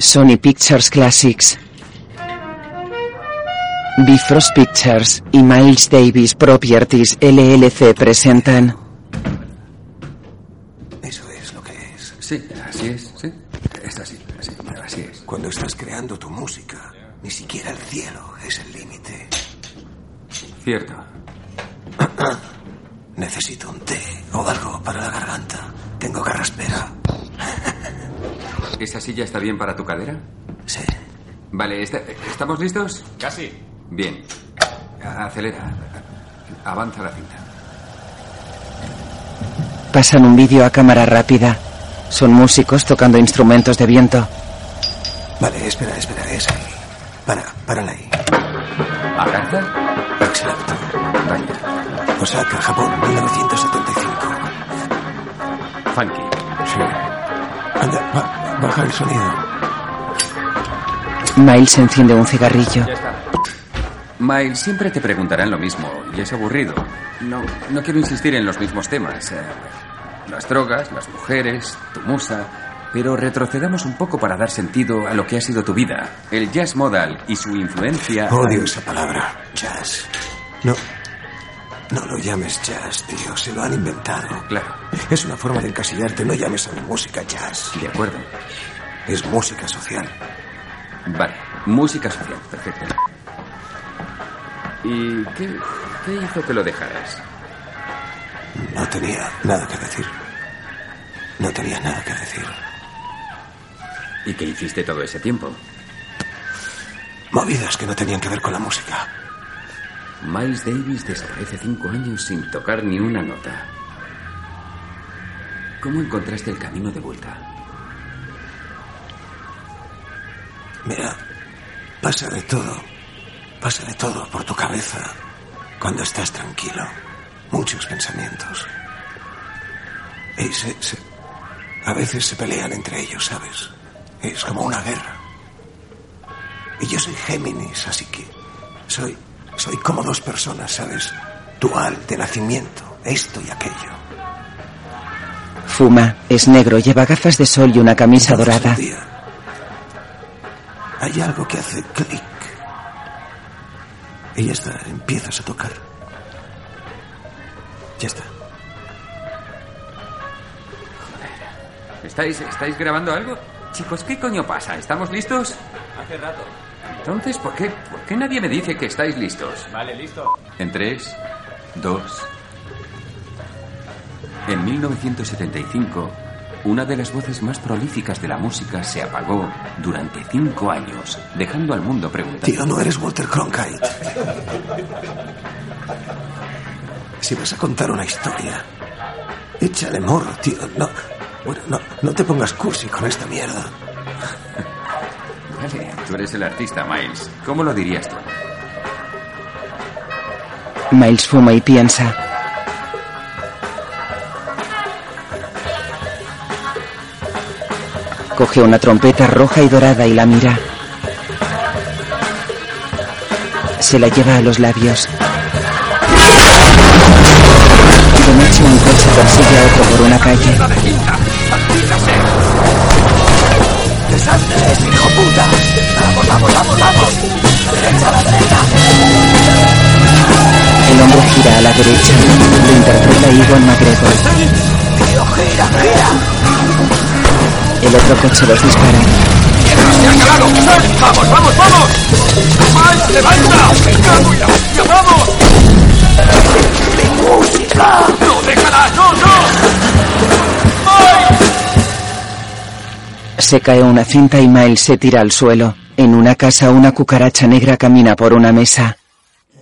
Sony Pictures Classics. Bifrost Pictures y Miles Davis Properties LLC presentan. Eso es lo que es. Sí, así es, sí. Es así, así, así es. Cuando estás creando tu música, ni siquiera el cielo es el límite. Cierto. Necesito un té o algo para la garganta. Tengo carraspera. ¿Esa silla está bien para tu cadera? Sí. Vale, ¿está- ¿estamos listos? Casi. Bien. Acelera. Avanza la cinta. Pasan un vídeo a cámara rápida. Son músicos tocando instrumentos de viento. Vale, espera, espera, es ahí. Para, párala ahí. ¿Agarza? Exacto. Vaya. Osaka, Japón, 1975. Funky. Sí. Anda, ba- baja el sonido. Miles enciende un cigarrillo. Ya está. Miles, siempre te preguntarán lo mismo y es aburrido. No, no quiero insistir en los mismos temas. eh, las drogas, las mujeres, tu musa. Pero retrocedamos un poco para dar sentido a lo que ha sido tu vida. El jazz modal y su influencia. Odio esa palabra, jazz. No, no lo llames jazz, tío. Se lo han inventado. Claro, Es una forma de encasillarte. No llames a mi música jazz. de acuerdo. Es música social. Vale, música social, perfecto. ¿Y qué, qué hizo que lo dejaras? No tenía nada que decir. No tenía nada que decir. ¿Y qué hiciste todo ese tiempo? Movidas que no tenían que ver con la música. Miles Davis desaparece cinco años sin tocar ni una nota. ¿Cómo encontraste el camino de vuelta? Mira, pasa de todo. Pasa de todo por tu cabeza cuando estás tranquilo. Muchos pensamientos. Y se, a veces se pelean entre ellos, ¿sabes? Es como una guerra. Y yo soy Géminis, así que soy, soy como dos personas, ¿sabes? Dual, de nacimiento, esto y aquello. Fuma, es negro, lleva gafas de sol y una camisa Entonces, dorada. un día, hay algo que hace clic. Y ya está, empiezas a tocar. Ya está. ¿Estáis, ¿Estáis grabando algo? Chicos, ¿qué coño pasa? ¿Estamos listos? Hace rato. Entonces, ¿por qué, ¿por qué nadie me dice que estáis listos? Vale, listo. En tres, dos. En 1975, una de las voces más prolíficas de la música se apagó durante cinco años, dejando al mundo preguntando. Tío, no eres Walter Cronkite. Si vas a contar una historia, échale morro, tío. No, bueno, no, no te pongas cursi con esta mierda. Vale, tú eres el artista, Miles. ¿Cómo lo dirías tú? Miles fuma y piensa. Coge una trompeta roja y dorada y la mira. Se la lleva a los labios. De noche un coche persigue a otro por una calle. ¡Vamos, vamos, vamos! ¡Derecha a la derecha! El hombre gira a la derecha. Lo interpreta Iwan McGregor. ¡Tío, gira, gira! El otro coche los dispara. ¡Se ha acabado! ¡Vamos, vamos, vamos! ¡Miles, levanta! ¡Me cago la hostia, vamos! ¡Mi música! ¡No, déjala! ¡No, no! ¡Miles! Se cae una cinta y Miles se tira al suelo. En una casa una cucaracha negra camina por una mesa.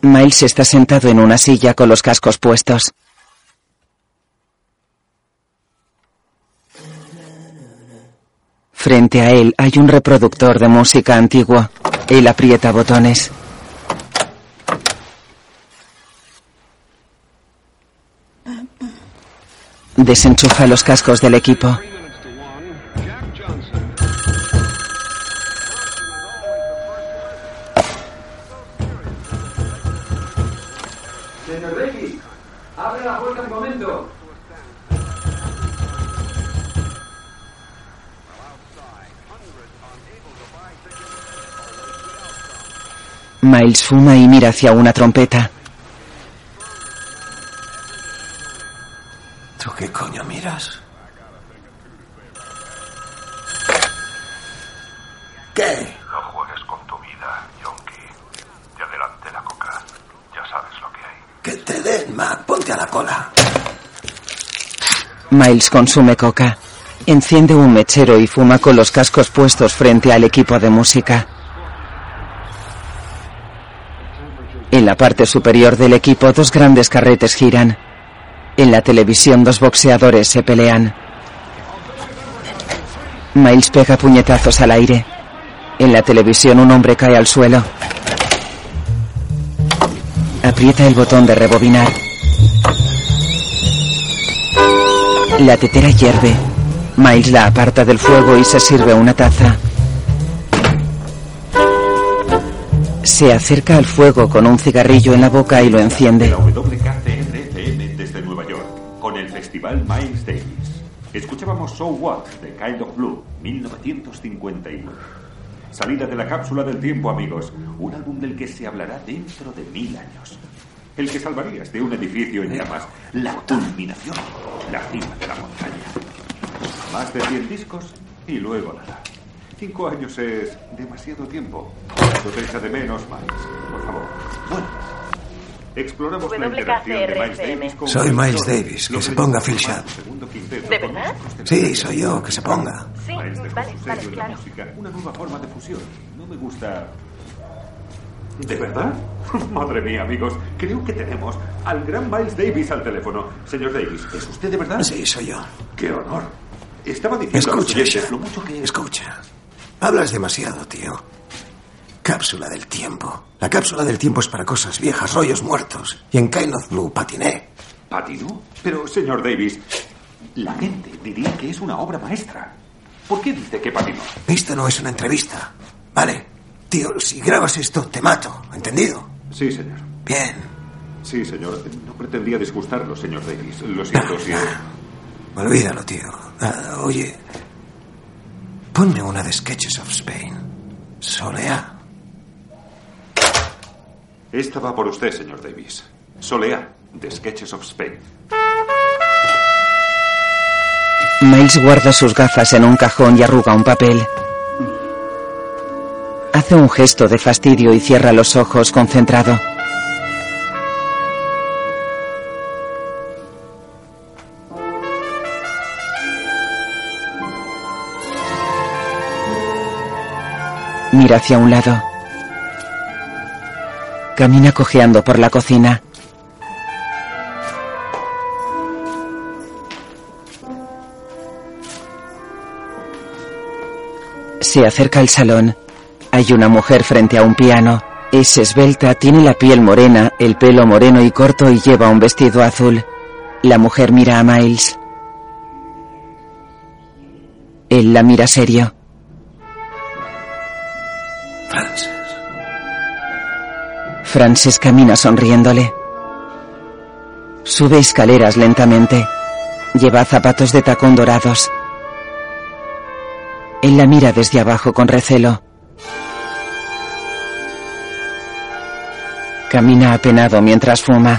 Miles está sentado en una silla con los cascos puestos. Frente a él hay un reproductor de música antigua. Él aprieta botones. Desenchufa los cascos del equipo. momento. Miles fuma y mira hacia una trompeta. ¿Tú qué coño miras? ¿Qué? No juegues con tu vida, Yonki. Te adelante la coca. Ya sabes lo que hay. ¡Que te dé Ponte a la cola. Miles consume coca. Enciende un mechero y fuma con los cascos puestos frente al equipo de música. En la parte superior del equipo dos grandes carretes giran. En la televisión dos boxeadores se pelean. Miles pega puñetazos al aire. En la televisión un hombre cae al suelo. Aprieta el botón de rebobinar. La tetera hierve. Miles la aparta del fuego y se sirve una taza. Se acerca al fuego con un cigarrillo en la boca y lo enciende. La desde Nueva York, con el festival Miles Davis. Escuchábamos So What, de Kind of Blue, 1951. Salida de la cápsula del tiempo, amigos. Un álbum del que se hablará dentro de mil años. El que salvarías de un edificio en llamas. La culminación. La cima de la montaña. Más de 100 discos y luego nada. Cinco años es demasiado tiempo. ¿Lo te echa de menos, Miles? Por favor. Bueno. Exploramos la interacción de Miles Davis con Soy Miles. Davis, que se ponga Phil Sharp. ¿De verdad? Sí, soy yo, que se ponga. Sí, vale, su vale, sello en la claro. música, una nueva forma de fusión. No me gusta. ¿De verdad? Madre mía, amigos, creo que tenemos al gran Miles Davis al teléfono. Señor Davis, ¿es usted de verdad? Sí, soy yo. ¡Qué honor! Estaba diciendo a los Escucha, oyentes Sharp. lo mucho que... Escucha. Hablas demasiado, tío. Cápsula del tiempo. La cápsula del tiempo es para cosas viejas, rollos muertos. Y en Kind of Blue patiné. ¿Patinó? Pero, señor Davis, la gente diría que es una obra maestra. ¿Por qué dice que patinó? Esto no es una entrevista. Vale. Tío, si grabas esto, te mato. ¿Entendido? Sí, señor. Bien. Sí, señor. No pretendía disgustarlo, señor Davis. Lo siento si... Olvídalo, tío. Ah, oye. Ponme una de Sketches of Spain. Solea. Esta va por usted, señor Davis. Solea, de Sketches of Spain. Miles guarda sus gafas en un cajón y arruga un papel. Hace un gesto de fastidio y cierra los ojos concentrado. Mira hacia un lado. Camina cojeando por la cocina. Se acerca al salón. Hay una mujer frente a un piano. Es esbelta, tiene la piel morena, el pelo moreno y corto y lleva un vestido azul. La mujer mira a Miles. Él la mira serio. Frances. Frances camina sonriéndole. Sube escaleras lentamente. Lleva zapatos de tacón dorados. Él la mira desde abajo con recelo. Camina apenado mientras fuma.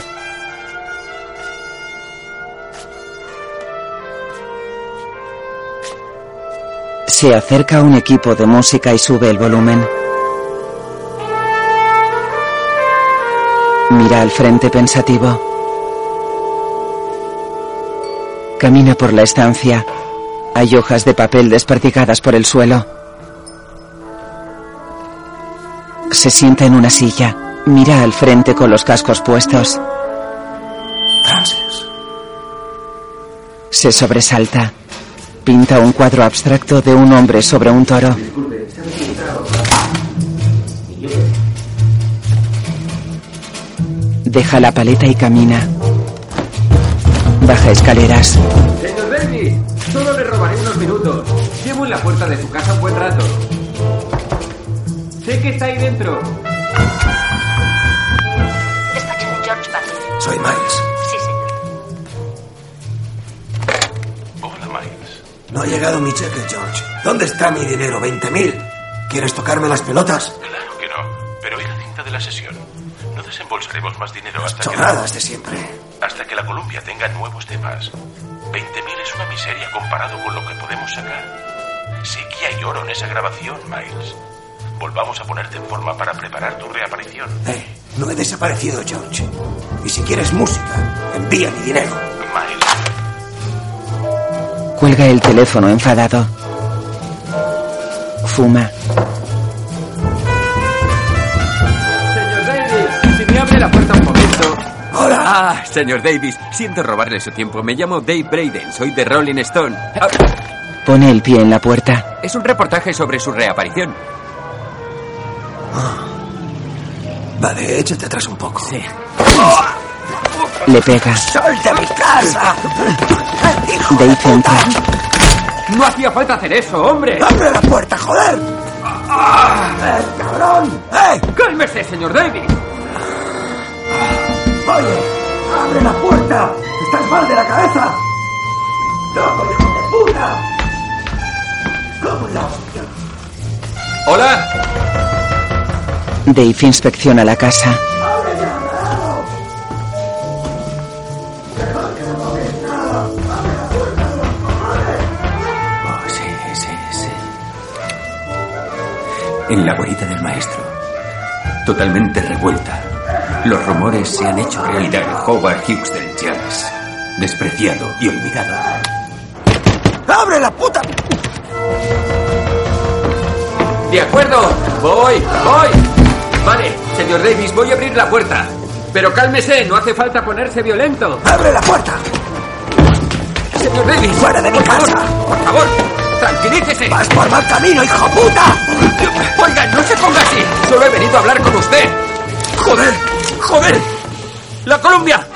Se acerca un equipo de música y sube el volumen. Mira al frente pensativo. Camina por la estancia. Hay hojas de papel desperdigadas por el suelo. Se sienta en una silla. Mira al frente con los cascos puestos. Frances. Se sobresalta. Pinta un cuadro abstracto de un hombre sobre un toro. Deja la paleta y camina. Baja escaleras. Señor Davis, solo le robaré unos minutos. Llevo en la puerta de su casa un buen rato. Sé que está ahí dentro. Soy Miles. Sí, señor. Hola, Miles. No ha llegado mi cheque, George. ¿Dónde está mi dinero? ¿20.000? ¿Quieres tocarme las pelotas? Claro que no. Pero ¿y la cinta de la sesión? No desembolsaremos más dinero hasta que, Chorradas de siempre. hasta que la Columbia tenga nuevos temas. 20.000 es una miseria comparado con lo que podemos sacar. Sí que hay oro en esa grabación, Miles. Volvamos a ponerte en forma para preparar tu reaparición. Eh, no he desaparecido, George. Y si quieres música, envía mi dinero. Cuelga el teléfono enfadado. Fuma. Señor Davis, si me abre la puerta un momento. ¡Hola! Ah, señor Davis, siento robarle su tiempo. Me llamo Dave Braden, soy de Rolling Stone. Ah, Pone el pie en la puerta. es un reportaje sobre su reaparición. Vale, échate atrás un poco. Sí. Le pega. ¡Suelta mi casa! ¡Hijo de Dave entra. No hacía falta hacer eso, hombre. ¡Abre la puerta, joder! ¡Eh, cabrón! ¡Eh! Cálmese, señor Davis. ¡Oye! ¡Abre la puerta! ¡Estás mal de la cabeza! ¡Loco, hijo de puta! ¿Cómo la hostia? Hola. Dave inspecciona la casa. Oh, sí, sí, sí. En la guarida del maestro. Totalmente revuelta. Los rumores se han hecho realidad. Howard Hughes del jazz. Despreciado y olvidado. ¡Abre la puta! De acuerdo. Voy, voy. Vale, señor Davis, voy a abrir la puerta. Pero cálmese, no hace falta ponerse violento. ¡Abre la puerta! Señor Davis. ¡Fuera de mi por favor, casa! Por favor, tranquilícese. ¡Vas por mal camino, hijo puta! Oiga, no se ponga así. Solo he venido a hablar con usted. Joder, joder. La Columbia.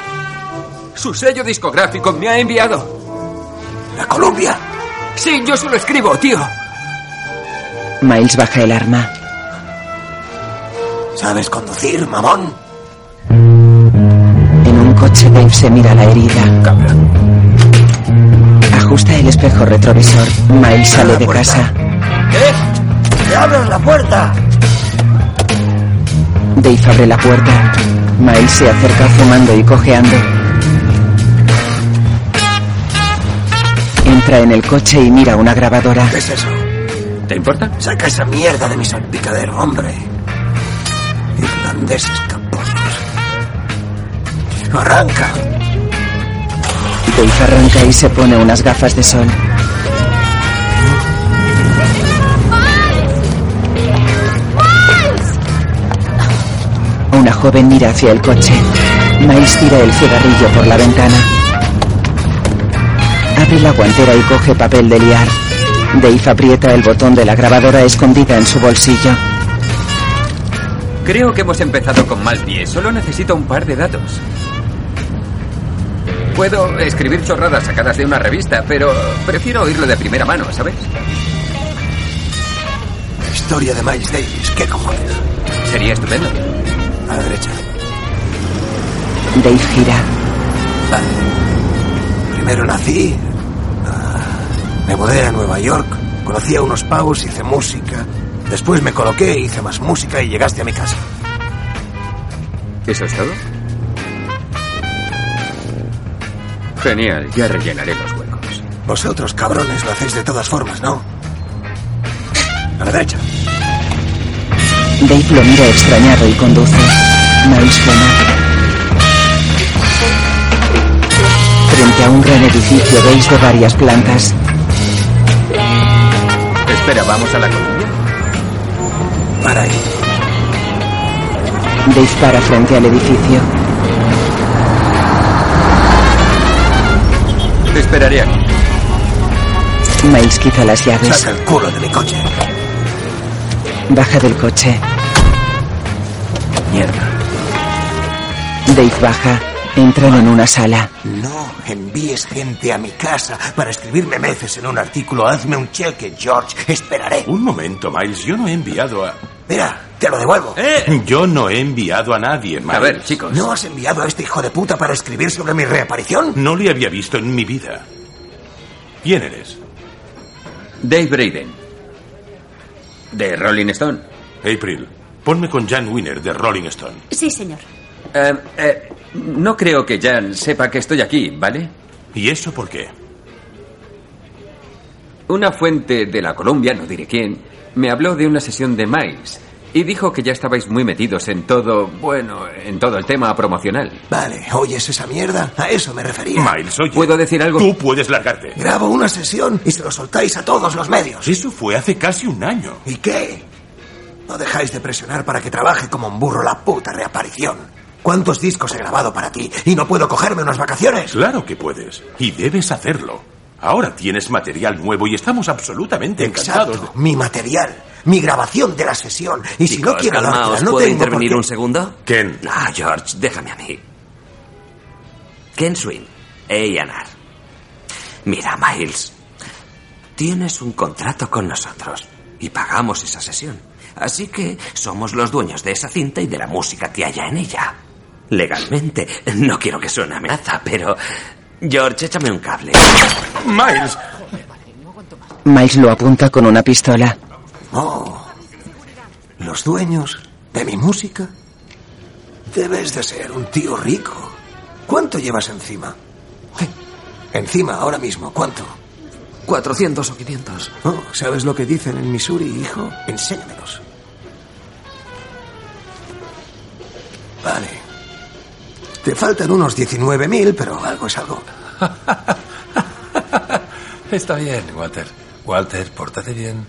Su sello discográfico me ha enviado. ¡La Columbia! Sí, yo solo escribo, tío. Miles baja el arma. ¿Sabes conducir, mamón? En un coche Dave se mira la herida. Ajusta el espejo retrovisor. Miles sale de casa. ¿Eh? ¡Que abras la puerta! Dave abre la puerta. Miles se acerca fumando y cojeando. Entra en el coche y mira una grabadora. ¿Qué es eso? ¿Te importa? Saca esa mierda de mi salpicadero, hombre. ¡Arranca! Dave arranca y se pone unas gafas de sol. Una joven mira hacia el coche. Miles tira el cigarrillo por la ventana. Abre la guantera y coge papel de liar. Dave aprieta el botón de la grabadora escondida en su bolsillo. Creo que hemos empezado con mal pie. Solo necesito un par de datos. Puedo escribir chorradas sacadas de una revista, pero prefiero oírlo de primera mano, ¿sabes? La historia de Miles Davis. ¿Qué cojones? Sería estupendo. A la derecha. Dave gira. Vale. Primero nací. ah, Me mudé a Nueva York. Conocí a unos pavos, hice música. Después me coloqué, hice más música y llegaste a mi casa. ¿Eso es todo? Genial, ya rellenaré los huecos. Vosotros, cabrones, lo hacéis de todas formas, ¿no? A la derecha. Dave lo mira extrañado y conduce. Miles fuma. Frente a un gran edificio veis de varias plantas. Espera, ¿vamos a la Columbia? Para ahí. Dave para frente al edificio. Te esperaré aquí. Miles quita las llaves. Saca el culo de mi coche. Baja del coche. Mierda. Dave baja. Entran en una sala. No envíes gente a mi casa para escribirme meces en un artículo. Hazme un cheque, George. Esperaré. Un momento, Miles. Yo no he enviado a... Mira, te lo devuelvo. Yo no he enviado a nadie, Miles. A ver, chicos. ¿No has enviado a este hijo de puta para escribir sobre mi reaparición? No le había visto en mi vida. ¿Quién eres? Dave Braden. De Rolling Stone. April. Ponme con Jan Winner de Rolling Stone. Sí, señor. Eh, eh, no creo que Jan sepa que estoy aquí, ¿vale? ¿Y eso por qué? Una fuente de la Columbia, no diré quién, me habló de una sesión de Miles y dijo que ya estabais muy metidos en todo, bueno, en todo el tema promocional. Vale, ¿oyes esa mierda? A eso me refería. Miles, oye. ¿Puedo decir algo? Tú puedes largarte. Grabo una sesión y se lo soltáis a todos los medios. Eso fue hace casi un año. ¿Y qué? No dejáis de presionar para que trabaje como un burro la puta reaparición. ¿Cuántos discos he grabado para ti y no puedo cogerme unas vacaciones? Claro que puedes. Y debes hacerlo. Ahora tienes material nuevo y estamos absolutamente encantados. Exacto, mi material, mi grabación de la sesión. Y si no quiero calmaos, dártela, no ¿puedo tengo por intervenir qué. un segundo? Ken. Ah, George, déjame a mí. Ken Swin, A&R. Mira, Miles, tienes un contrato con nosotros y pagamos esa sesión. Así que somos los dueños de esa cinta y de la música que haya en ella. Legalmente, no quiero que suene amenaza, pero... George, échame un cable. Miles. Miles lo apunta con una pistola. Oh, los dueños de mi música. Debes de ser un tío rico. ¿Cuánto llevas encima? Encima, ahora mismo, ¿cuánto? 400 o 500. Oh, ¿Sabes lo que dicen en Missouri, hijo? Enséñamelos. Vale. Te faltan unos 19.000, pero algo es algo. Está bien, Walter. Walter, pórtate bien.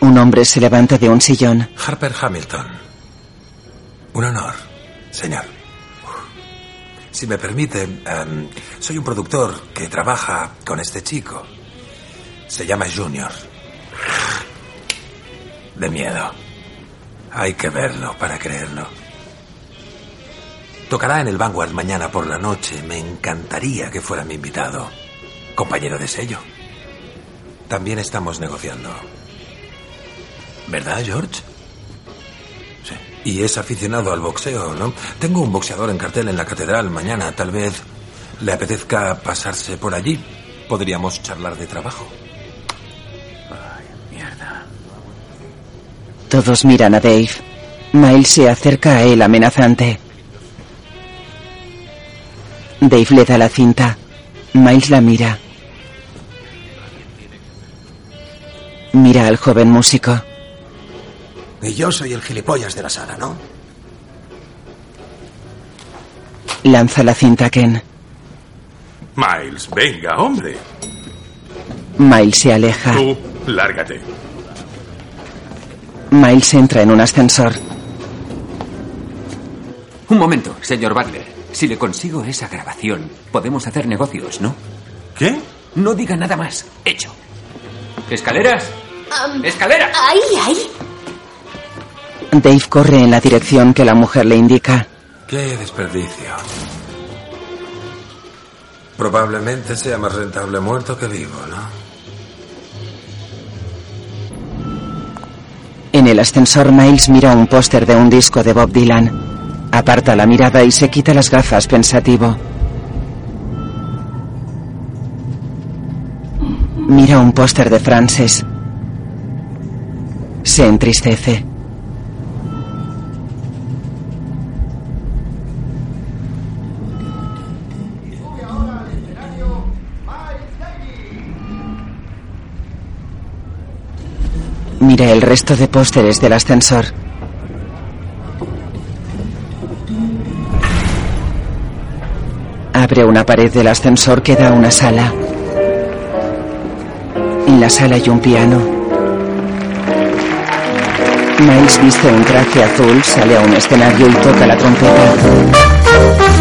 Un hombre se levanta de un sillón. Harper Hamilton. Un honor, señor. Si me permite, em, soy un productor que trabaja con este chico. Se llama Junior. De miedo. Hay que verlo para creerlo. Tocará en el Vanguard mañana por la noche. Me encantaría que fuera mi invitado. Compañero de sello. También estamos negociando. ¿Verdad, George? Sí. Y es aficionado al boxeo, ¿no? Tengo un boxeador en cartel en la catedral mañana. Tal vez le apetezca pasarse por allí. Podríamos charlar de trabajo. Todos miran a Dave. Miles se acerca a él amenazante. Dave le da la cinta. Miles la mira. Mira al joven músico. Y yo soy el gilipollas de la sala, ¿no? Lanza la cinta a Ken. Miles, venga, hombre. Miles se aleja. Tú, lárgate. Miles entra en un ascensor. Un momento, señor Butler. Si le consigo esa grabación, podemos hacer negocios, ¿no? ¿Qué? No diga nada más. Hecho. ¿Escaleras? Am, ¡Escaleras! Ahí, ahí. Dave corre en la dirección que la mujer le indica. Qué desperdicio. Probablemente sea más rentable muerto que vivo, ¿no? En el ascensor, Miles mira un póster de un disco de Bob Dylan. Aparta la mirada y se quita las gafas pensativo. Mira un póster de Frances. Se entristece. Mira el resto de pósteres del ascensor. Abre una pared del ascensor que da una sala. En la sala hay un piano. Miles viste un traje azul, sale a un escenario y toca la trompeta.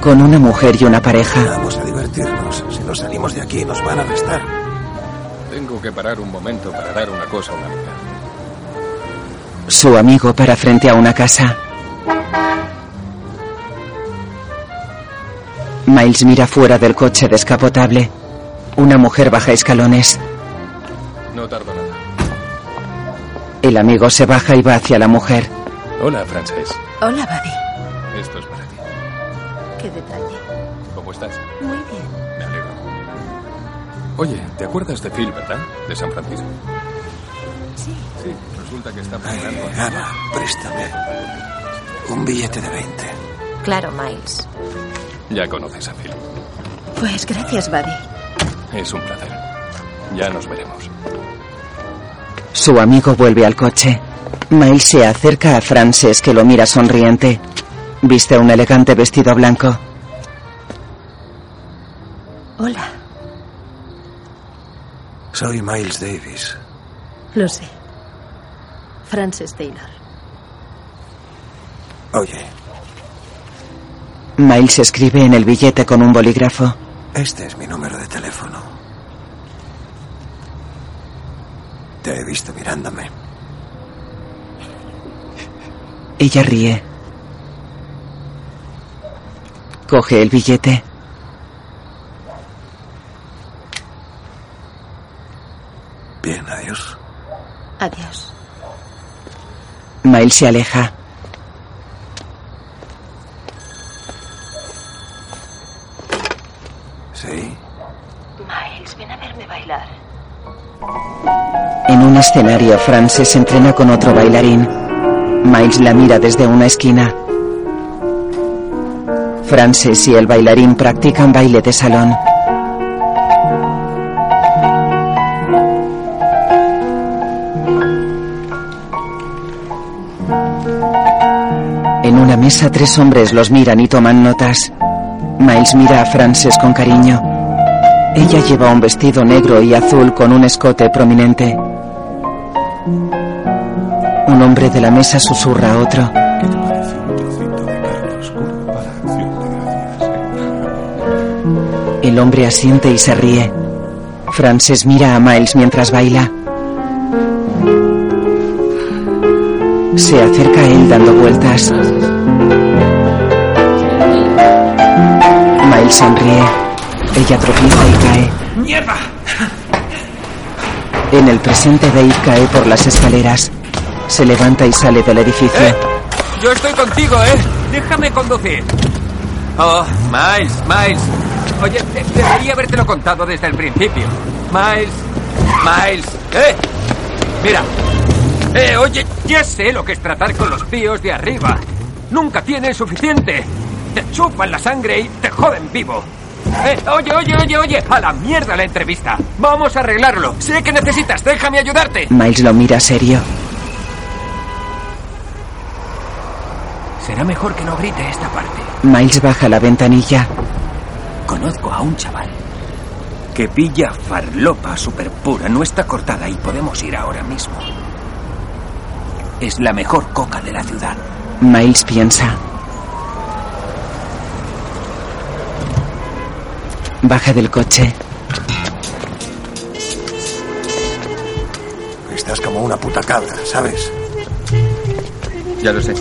Con una mujer y una pareja. Vamos a divertirnos. Si no salimos de aquí nos van a arrestar. Tengo que parar un momento para dar una cosa a una amiga. Su amigo para frente a una casa. Miles mira fuera del coche descapotable. Una mujer baja escalones. No tardo nada. El amigo se baja y va hacia la mujer. Hola, Frances. Hola, Buddy. Esto es para ti. Detalle. ¿Cómo estás? Muy bien. Me alegro. Oye, ¿te acuerdas de Phil, verdad? De San Francisco. Sí. Sí, resulta que está Ay, preparando... Ana, préstame un billete de 20. Claro, Miles. Ya conoces a Phil. Pues gracias, Buddy. Es un placer. Ya nos veremos. Su amigo vuelve al coche. Miles se acerca a Frances que lo mira sonriente. Viste un elegante vestido blanco. Hola. Soy Miles Davis. Lo sé. Frances Taylor. Oye, Miles escribe en el billete con un bolígrafo. este es mi número de teléfono. Te he visto mirándome. Ella ríe. Coge el billete. Bien, adiós. Adiós. Miles se aleja. Sí. Miles, ven a verme bailar. En un escenario, Frances se entrena con otro bailarín. Miles la mira desde una esquina. Frances y el bailarín practican baile de salón. En una mesa tres hombres los miran y toman notas. Miles mira a Frances con cariño. Ella lleva un vestido negro y azul con un escote prominente. Un hombre de la mesa susurra a otro. El hombre asiente y se ríe. Frances mira a Miles mientras baila. Se acerca a él dando vueltas. Miles sonríe. Ella tropieza y cae. ¡Mierda! En el presente Dave cae por las escaleras. Se levanta y sale del edificio. ¡Eh! Yo estoy contigo, ¿eh? Déjame conducir. Oh, Miles, Miles. Oye, de- debería habértelo contado desde el principio. Miles, Miles. ¡Eh! Mira. Eh, oye, ya sé lo que es tratar con los tíos de arriba. Nunca tienen suficiente. Te chupan la sangre y te joden vivo. Eh, oye, oye, oye, oye. A la mierda la entrevista. Vamos a arreglarlo. Sé que necesitas. Déjame ayudarte. Miles lo mira serio. Será mejor que no grite esta parte. Miles baja la ventanilla. Conozco a un chaval que pilla farlopa super pura, no está cortada y podemos ir ahora mismo. Es la mejor coca de la ciudad. Miles piensa. Baja del coche. Estás como una puta cabra, ¿sabes? Ya lo sé.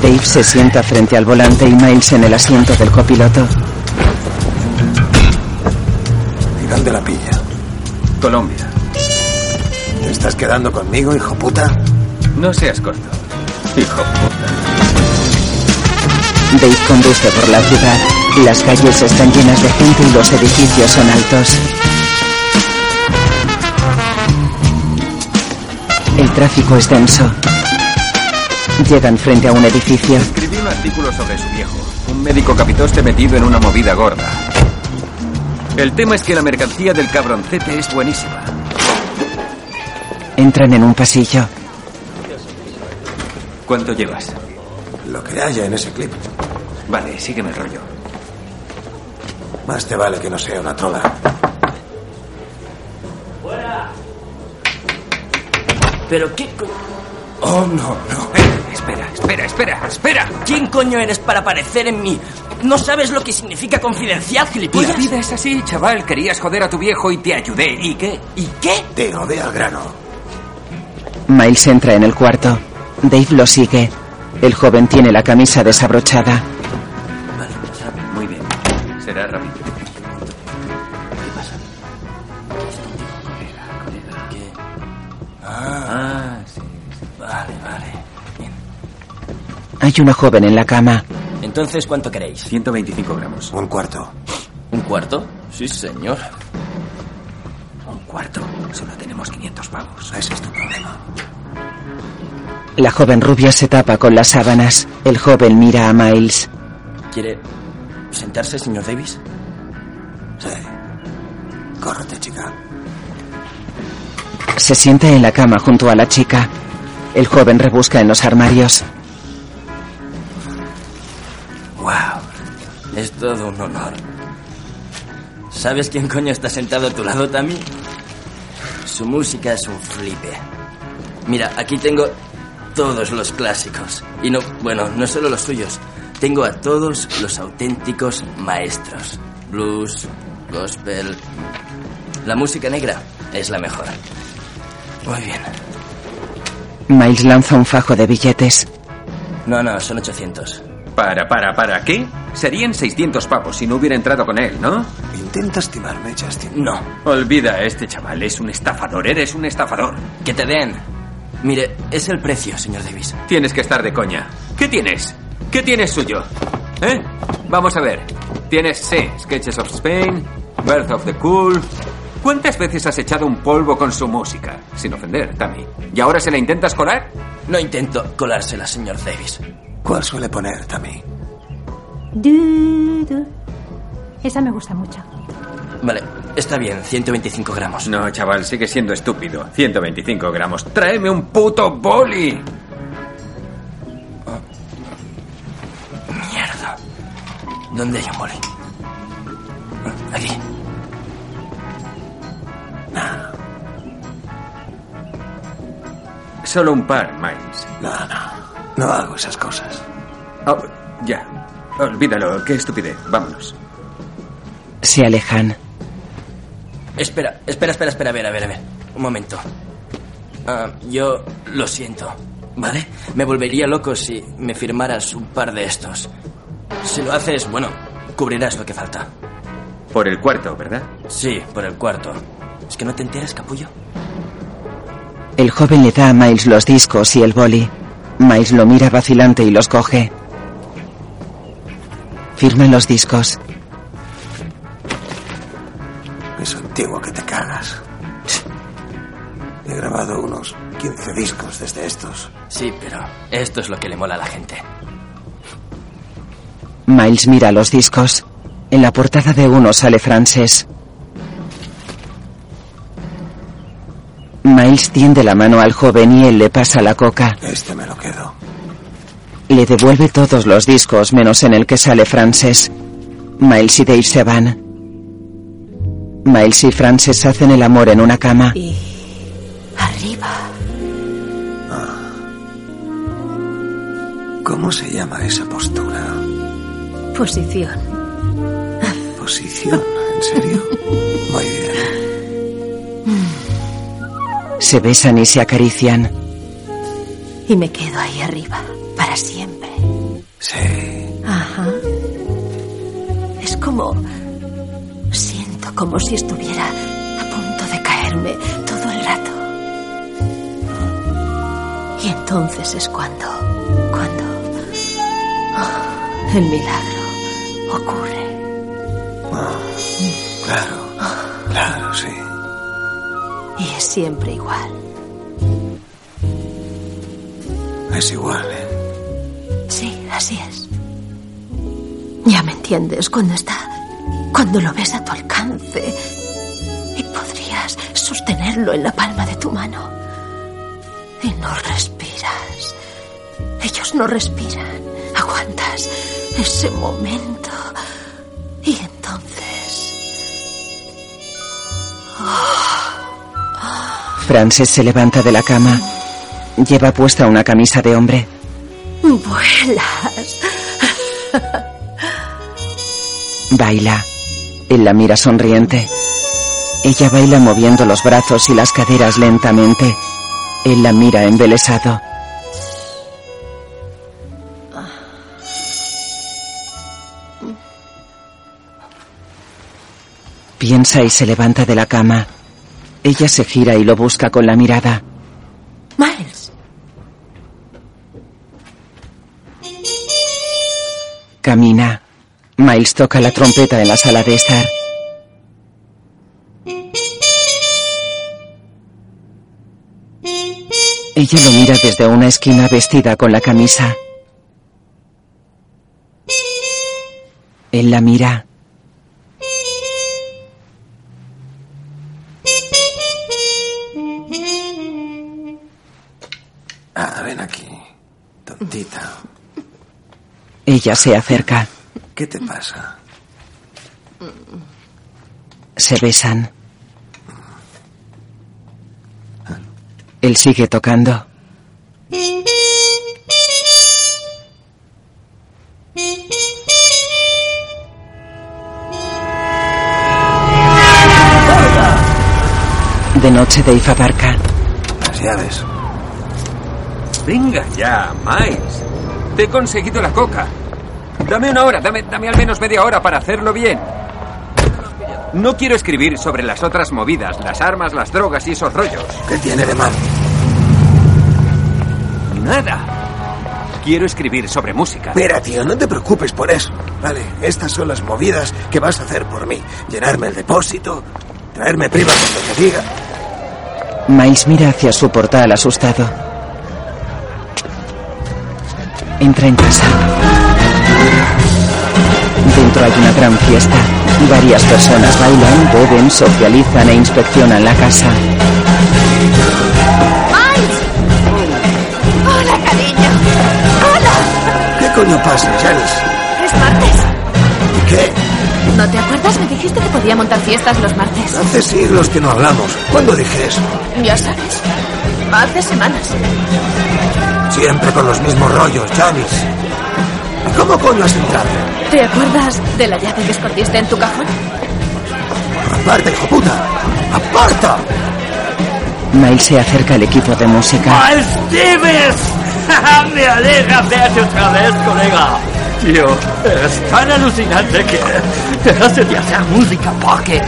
Dave se sienta frente al volante y Miles en el asiento del copiloto. ¿Y dónde la pilla? Colombia. ¿Te estás quedando conmigo, hijo puta? No seas corto. Hijo puta. Dave conduce por la ciudad. Las calles están llenas de gente y los edificios son altos. El tráfico es denso. Llegan frente a un edificio. Escribí un artículo sobre su viejo. Un médico capitoste metido en una movida gorda. El tema es que la mercancía del cabroncete es buenísima. Entran en un pasillo. ¿Cuánto llevas? Lo que haya en ese clip. Vale, sígueme el rollo. Más te vale que no sea una trola. ¿Pero qué co- Oh, no, espera, espera, espera. ¿Quién coño eres para aparecer en mi No sabes lo que significa confidencial, La gilipollas. vida es así, chaval. Querías joder a tu viejo y te ayudé. ¿Y qué? ¿Y qué? Tío, ve al grano. Miles entra en el cuarto. Dave lo sigue. El joven tiene la camisa desabrochada. Vale, ya. Muy bien. Será rápido. Hay una joven en la cama. Entonces, ¿cuánto queréis? 125 gramos. Un cuarto. ¿Un cuarto? Sí, señor. Un cuarto. Solo tenemos 500 pavos. Ese es tu problema. La joven rubia se tapa con las sábanas. El joven mira a Miles. ¿Quiere sentarse, señor Davis? Sí. Córrete, chica. Se sienta en la cama junto a la chica. El joven rebusca en los armarios. Es todo un honor. ¿Sabes quién coño está sentado a tu lado, Tammy? Su música es un flipe. Mira, aquí tengo todos los clásicos. Y no, bueno, no solo los suyos. Tengo a todos los auténticos maestros. Blues, gospel. La música negra es la mejor. Muy bien. Miles lanza un fajo de billetes. No, no, son 800. Para, para, para. ¿Qué? Serían 600 pavos si no hubiera entrado con él, ¿no? Intenta estimarme, Justin. No. Olvida a este chaval. Es un estafador. Eres un estafador. Que te den. Mire, es el precio, señor Davis. Tienes que estar de coña. ¿Qué tienes? ¿Qué tienes suyo? ¿Eh? Vamos a ver. Tienes, sí, Sketches of Spain, Birth of the Cool. ¿Cuántas veces has echado un polvo con su música? Sin ofender, Tammy. ¿Y ahora se la intentas colar? No intento colársela, señor Davis. ¿Cuál suele poner, Tammy? Du, du. Esa me gusta mucho. Vale, está bien, 125 gramos. No, chaval, sigue siendo estúpido. 125 gramos. ¡Tráeme un puto boli! Mierda. ¿Dónde hay un boli? Aquí. Solo un par, Miles. No, no. No hago esas cosas. Oh, ya. Olvídalo. Qué estupidez. Vámonos. Se alejan. Espera, espera, espera, espera, a ver, a ver, a ver. Un momento. Ah, yo lo siento, ¿vale? Me volvería loco si me firmaras un par de estos. Si lo haces, bueno, cubrirás lo que falta. Por el cuarto, ¿verdad? Sí, por el cuarto. ¿Es que no te enteras, capullo? El joven le da a Miles los discos y el boli. Miles lo mira vacilante y los coge. Firma los discos. Es antiguo que te cagas. He grabado unos 15 discos desde estos. Sí, pero esto es lo que le mola a la gente. Miles mira los discos. En la portada de uno sale Frances. Miles tiende la mano al joven y él le pasa la coca. Este me lo quedo. Le devuelve todos los discos menos en el que sale Frances. Miles y Dave se van. Miles y Frances hacen el amor en una cama. Y arriba. ¿Cómo se llama esa postura? Posición. ¿Posición? ¿En serio? Muy bien. Se besan y se acarician. Y me quedo ahí arriba. Para siempre. Sí. Ajá. Es como... Siento como si estuviera a punto de caerme todo el rato. Y entonces es cuando... Cuando... oh, el milagro ocurre. Ah, claro. Claro, sí. Y es siempre igual. Es igual, ¿eh? Sí, así es. Ya me entiendes cuando está... Cuando lo ves a tu alcance y podrías sostenerlo en la palma de tu mano. Y no respiras. Ellos no respiran. Aguantas ese momento. Frances se levanta de la cama. Lleva puesta una camisa de hombre. Vuelas. Baila. Él la mira sonriente. Ella baila moviendo los brazos y las caderas lentamente. Él la mira embelesado. Piensa y se levanta de la cama. Ella se gira y lo busca con la mirada. Miles. Camina. Miles toca la trompeta en la sala de estar. Ella lo mira desde una esquina vestida con la camisa. Él la mira. Ella se acerca. ¿Qué te pasa? Se besan. Él sigue tocando. De noche Dave aparca. Las llaves. Venga ya, Miles. Te he conseguido la coca. Dame una hora, dame, dame al menos media hora para hacerlo bien. No quiero escribir sobre las otras movidas, las armas, las drogas y esos rollos. ¿Qué tiene de mal? Nada. Quiero escribir sobre música. Mira, tío, no te preocupes por eso. Vale, estas son las movidas que vas a hacer por mí. Llenarme el depósito, traerme prima cuando te diga. Miles mira hacia su portal asustado. Entra en casa. Dentro hay una gran fiesta. Varias personas bailan, beben, socializan e inspeccionan la casa. ¡Miles! ¡Hola, cariño! ¡Hola! ¿Qué coño pasa, Janice? Es martes. ¿Qué? ¿No te acuerdas? Me dijiste que podía montar fiestas los martes. Hace siglos que no hablamos. ¿Cuándo dije eso? Ya sabes. Hace semanas. Siempre con los mismos rollos, Janice. ¿Y cómo coño has entrado? ¿Te acuerdas de la llave que escondiste en tu cajón? ¡Aparta, hijo puta! ¡Aparta! Miles se acerca al equipo de música. ¡Miles Davis! Me alegra verte otra vez, colega. Tío, es tan alucinante que dejaste de hacer música porque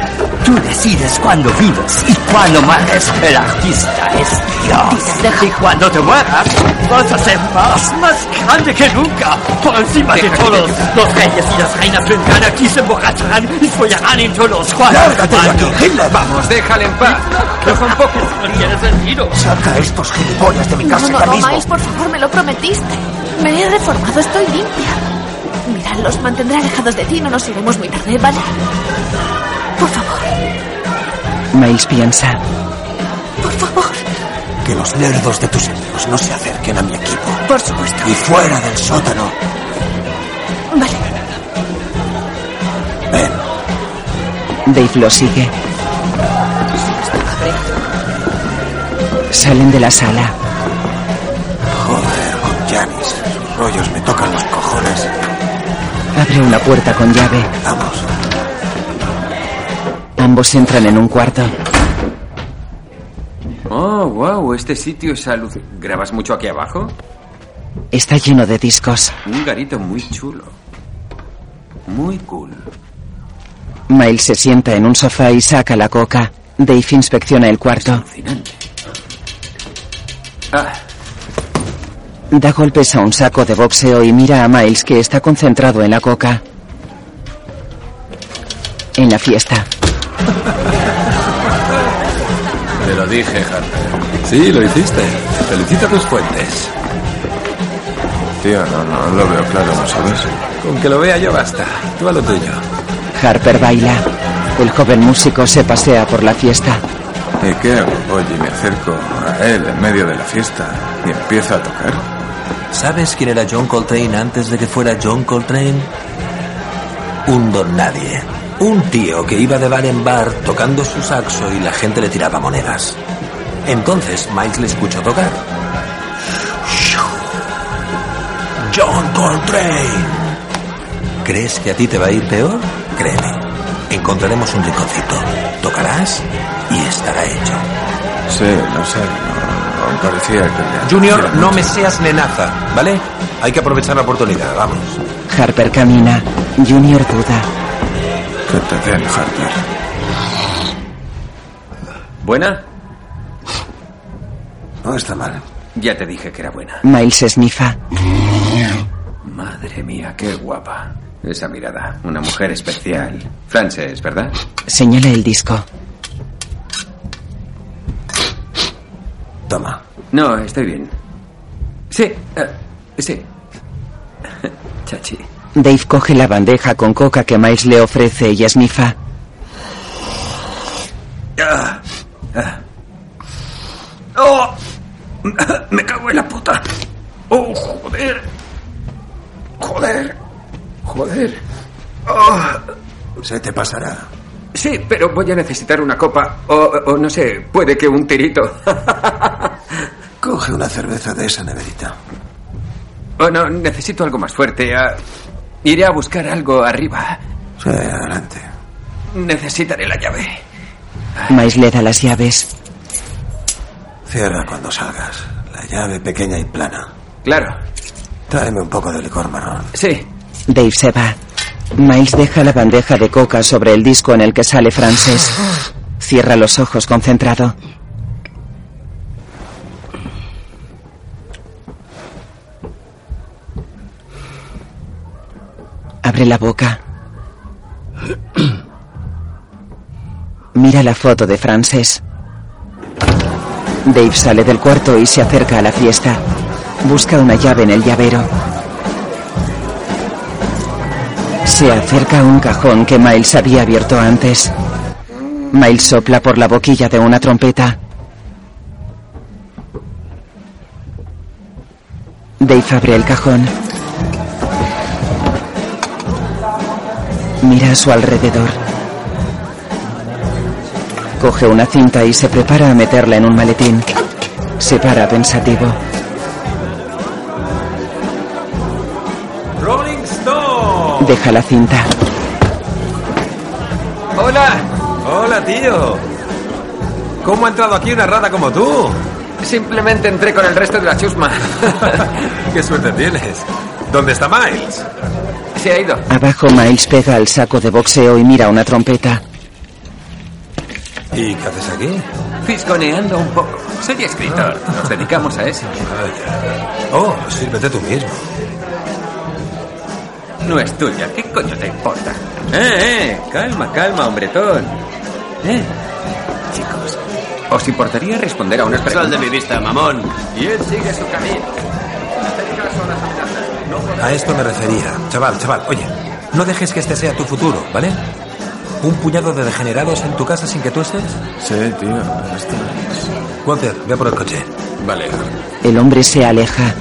tú decides cuándo vives y cuándo mueres. El artista es Dios. Y cuando te mueras, vas a ser más, más grande que nunca. Por encima de todos, los reyes y las reinas vendrán aquí, se emborracharán y follarán en todos los cuadros. ¡Lárgate de aquí, Hitler! Vamos, déjale en paz. Que son pocos, no tiene sentido. Saca a estos gilipollas de mi No, casa no, ya no, mismo. Por favor, me lo prometiste. Me he reformado, estoy limpia. Mira, los mantendré alejados de ti, no nos iremos muy tarde, ¿vale? Por favor, Miles piensa. por favor. Que los nerdos de tus amigos no se acerquen a mi equipo. Por supuesto. Y fuera del sótano. Vale. Ven. Dave lo sigue. Salen de la sala. Joder, con Janis. Sus rollos me tocan los cojones. Abre una puerta con llave. Vamos. Ambos entran en un cuarto. Oh, wow, este sitio es alud... ¿Grabas mucho aquí abajo? Está lleno de discos. Un garito muy chulo. Muy cool. Miles se sienta en un sofá y saca la coca. Dave inspecciona el cuarto. Ah, Da golpes a un saco de boxeo y mira a Miles que está concentrado en la coca. En la fiesta. Te lo dije, Harper. Sí, lo hiciste. Felicita tus fuentes. Tío, no, no lo veo claro, ¿no sabes? Con que lo vea yo basta. Tú a lo tuyo. Harper baila. El joven músico se pasea por la fiesta. ¿Y qué hago? Oye, me acerco a él en medio de la fiesta y empieza a tocar. ¿Sabes quién era John Coltrane antes de que fuera John Coltrane? Un don nadie. Un tío que iba de bar en bar tocando su saxo y la gente le tiraba monedas. Entonces Miles le escuchó tocar. John Coltrane. ¿Crees que a ti te va a ir peor? Créeme, encontraremos un rinconcito. Tocarás y estará hecho. Sí, no sé. No, no parecía que... Junior, no me seas nenaza, ¿vale? Hay que aprovechar la oportunidad, vamos. Harper camina. Junior duda. Que te den, Harper. ¿Buena? No está mal. Ya te dije que era buena. Miles esnifa. Madre mía, qué guapa. Esa mirada. Una mujer especial. Frances, ¿verdad? Señala el disco. Toma. No, estoy bien. Sí, eh, sí. Chachi. Dave coge la bandeja con coca que Miles le ofrece y esnifa. Ah, ah. ¡Oh! Me cago en la puta. ¡Oh, joder! ¡Joder! ¡Joder! Oh. Se te pasará. Sí, pero voy a necesitar una copa o, o no sé, puede que un tirito. Coge una cerveza de esa neverita. Oh, no, necesito algo más fuerte. ah, iré a buscar algo arriba. Sí, adelante. Necesitaré la llave. Miles le da las llaves. Cierra cuando salgas. La llave pequeña y plana. Claro. Tráeme un poco de licor marrón. Sí. Dave se va. Miles deja la bandeja de coca sobre el disco en el que sale Frances. Cierra los ojos concentrado. Abre la boca. Mira la foto de Frances. Dave sale del cuarto y se acerca a la fiesta. Busca una llave en el llavero. Se acerca a un cajón que Miles había abierto antes. Miles sopla por la boquilla de una trompeta. Dave abre el cajón. Mira a su alrededor. Coge una cinta y se prepara a meterla en un maletín. Se para pensativo. Rolling Stone. Deja la cinta. ¡Hola! Hola, tío. ¿Cómo ha entrado aquí una rata como tú? Simplemente entré con el resto de la chusma. Qué suerte tienes. ¿Dónde está Miles? Se ha ido. Abajo Miles pega al saco de boxeo y mira una trompeta. ¿Y qué haces aquí? Fisconeando un poco. Soy escritor. Nos dedicamos a eso. Oh, sírvete tú mismo. No es tuya. ¿Qué coño te importa? Eh, eh. Calma, calma, hombretón. Eh. Chicos, ¿os importaría responder a unas preguntas? Sal de mi vista, mamón. Y él sigue su camino. A esto me refería. Chaval, chaval, oye, no dejes que este sea tu futuro, ¿vale? ¿Un puñado de degenerados en tu casa sin que tú estés? Sí, tío, esto es... Walter, ve por el coche. Vale. El hombre se aleja.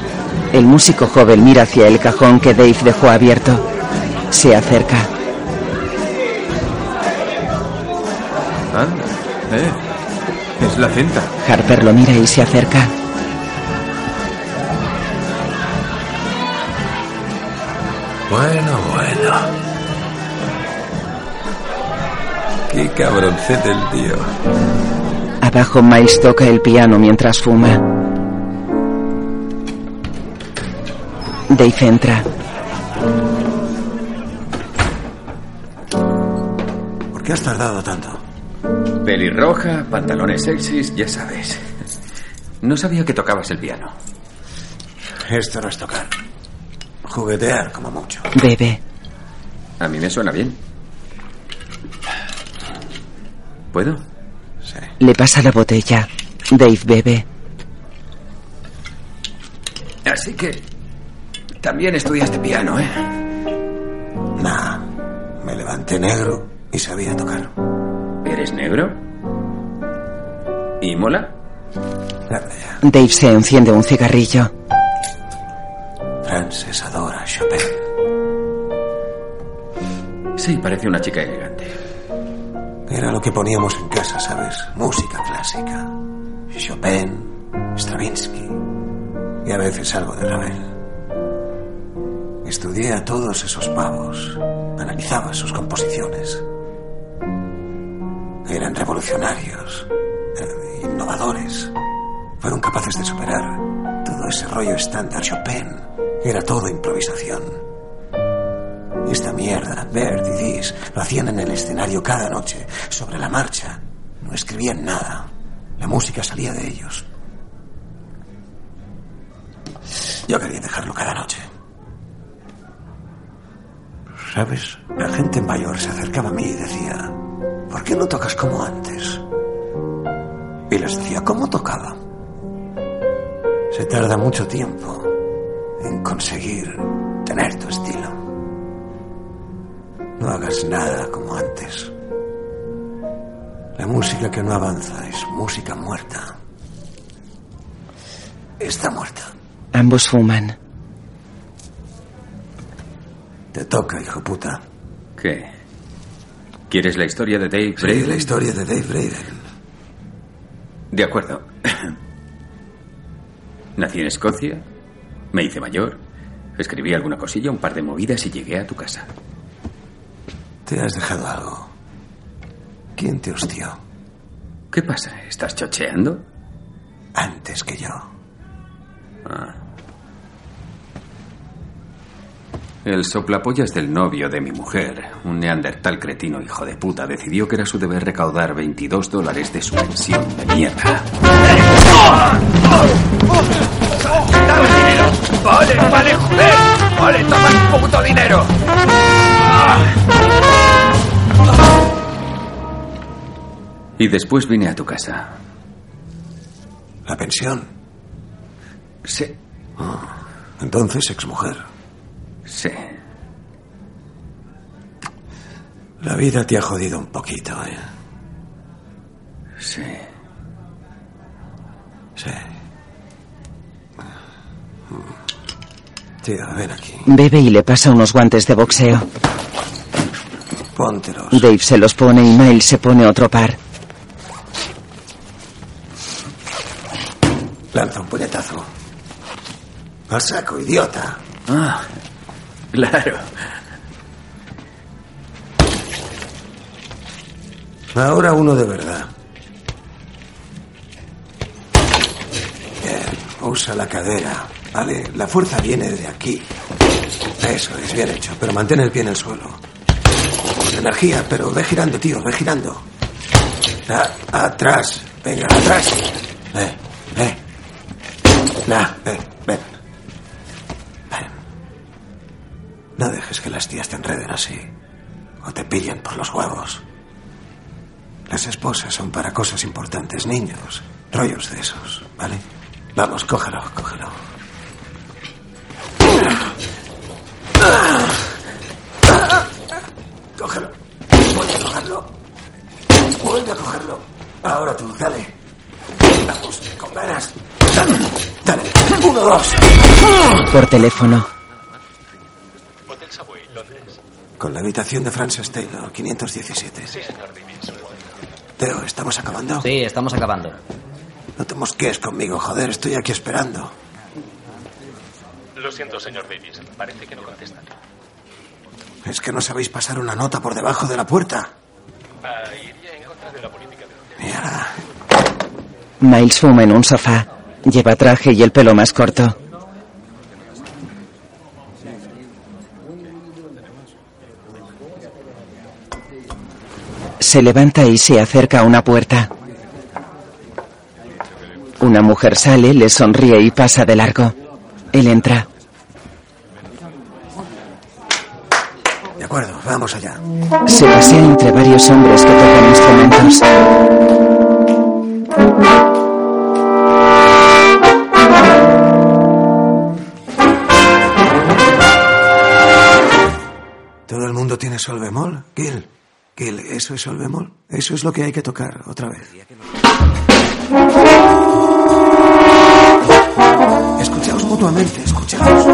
El músico joven mira hacia el cajón que Dave dejó abierto. Se acerca. Anda, eh. Es la cinta. Harper lo mira y se acerca. Bueno, bueno. Qué cabroncete el tío. Abajo Miles toca el piano mientras fuma. Dave entra. ¿Por qué has tardado tanto? Pelirroja, pantalones sexys, ya sabes. No sabía que tocabas el piano. Esto no es tocar. Juguetear, como mucho. Bebe. A mí me suena bien. ¿Puedo? Sí. Le pasa la botella. Dave bebe. Así que también estudiaste piano, ¿eh? Nah. Me levanté negro y sabía tocar. ¿Eres negro? ¿Y mola? Dave se enciende un cigarrillo. Frances adora Chopin. Sí, parece una chica elegante. Era lo que poníamos en casa, ¿sabes? Música clásica. Chopin, Stravinsky y a veces algo de Ravel. Estudié a todos esos pavos. Analizaba sus composiciones. Eran revolucionarios, eh, innovadores. Fueron capaces de superar todo ese rollo estándar Chopin. Era todo improvisación. Esta mierda, Bert y Dis, lo hacían en el escenario cada noche, sobre la marcha. No escribían nada. La música salía de ellos. Yo quería dejarlo cada noche. ¿Sabes? La gente mayor se acercaba a mí y decía, ¿por qué no tocas como antes? Y les decía, ¿cómo tocaba? Se tarda mucho tiempo en conseguir tener tu estilo. No hagas nada como antes. La música que no avanza es música muerta. Está muerta. Ambos fuman. Te toca, hijo puta. ¿Qué? ¿Quieres la historia de Dave Sí, Braden? la historia de Dave Braden. De acuerdo. Nací en Escocia, me hice mayor, escribí alguna cosilla, un par de movidas y llegué a tu casa. Te has dejado algo. ¿Quién te hostió? ¿Qué pasa? ¿Estás chocheando? Antes que yo. Ah. El soplapollas del novio de mi mujer, un neandertal cretino hijo de puta, decidió que era su deber recaudar 22 dólares de su pensión de mierda. ¡Dame dinero! ¡Vale, vale, joder! ¡Vale, toma el puto dinero! Y después vine a tu casa. ¿La pensión? Sí. Entonces, exmujer. Sí. La vida te ha jodido un poquito, ¿eh? Sí. Sí. Tío, ven aquí. Bebe y le pasa unos guantes de boxeo. Póntelos. Dave se los pone y Miles se pone otro par. Lanza un puñetazo. Al saco, idiota. Ah, claro. Ahora uno de verdad. Usa la cadera. Vale, la fuerza viene de aquí. Eso es, bien hecho, pero mantén el pie en el suelo. Energía, pero ve girando, tío, ve girando. Atrás, venga, atrás. Ven, ven. Ven. No dejes que las tías te enreden así. O te pillen por los huevos. Las esposas son para cosas importantes, niños, rollos de esos, ¿vale? Vamos, cógelo, cógelo. Cógelo. Vuelve a cogerlo. Vuelve a cogerlo. Ahora tú, dale. Vamos, con ganas. Dale, dale. Uno, dos. Por teléfono. Hotel Savoy, Londres. Con la habitación de Frances Taylor, 517. Sí, señor Davis. Teo, ¿estamos acabando? Sí, estamos acabando. No te mosquees conmigo, joder, estoy aquí esperando. Lo siento, señor Davis. Parece que no contestan. Es que no sabéis pasar una nota por debajo de la puerta. Ah, iría en contra de la política hotel. Mierda. Miles fuma en un sofá. Lleva traje y el pelo más corto. Se levanta y se acerca a una puerta. Una mujer sale, le sonríe y pasa de largo. Él entra. De acuerdo, vamos allá. Se pasea entre varios hombres que tocan instrumentos. ¿Todo el mundo tiene sol bemol? Gil, Gil, ¿eso es sol bemol? Eso es lo que hay que tocar otra vez. Escuchaos.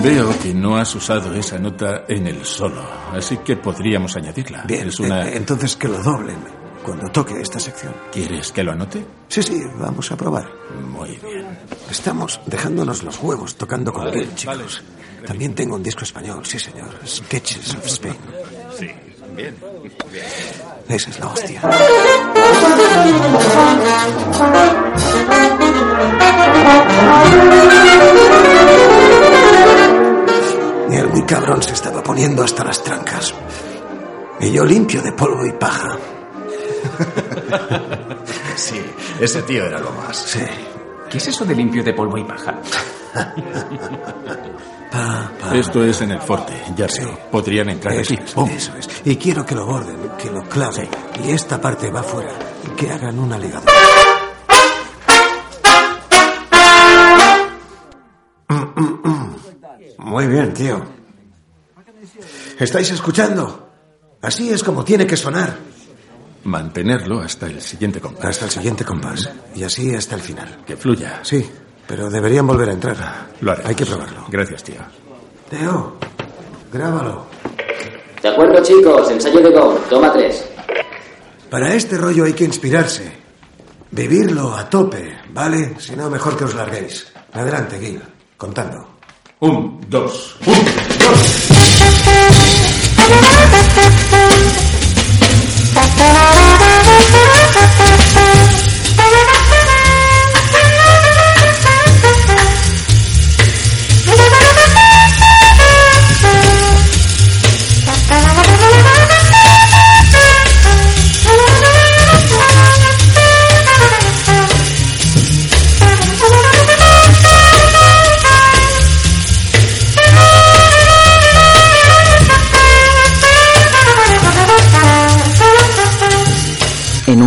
Veo que no has usado esa nota en el solo, así que podríamos añadirla. Bien, es una... eh, entonces que lo doblen. cuando toque esta sección. ¿Quieres que lo anote? Sí, sí, vamos a probar. Muy bien. Estamos dejándonos los huevos tocando con Gil, chicos. También tengo un disco español, sí, señor. Sketches of Spain. Sí, bien. Esa es la hostia. Y el muy cabrón se estaba poniendo hasta las trancas. Y yo limpio de polvo y paja. Sí, ese tío era lo más. Sí. ¿Qué es eso de limpio de polvo y paja? Pa, pa. Esto es en el forte, ya sé. Podrían entrar Eso aquí. es, ¡Pum! eso es. Y quiero que lo borden, que lo claven. Y esta parte va fuera. Y que hagan una ligadura. Muy bien, tío. ¿Estáis escuchando? Así es como tiene que sonar. Mantenerlo hasta el siguiente compás. Hasta el siguiente compás. Y así hasta el final. Que fluya. Sí, pero deberían volver a entrar. Lo haremos. Hay que probarlo. Gracias, tío. Teo, grábalo. De acuerdo, chicos, ensayo de Go, toma tres. Para este rollo hay que inspirarse. Vivirlo a tope, ¿vale? Si no, mejor que os larguéis. Adelante, Gil, contando. Un, dos. En Thank you.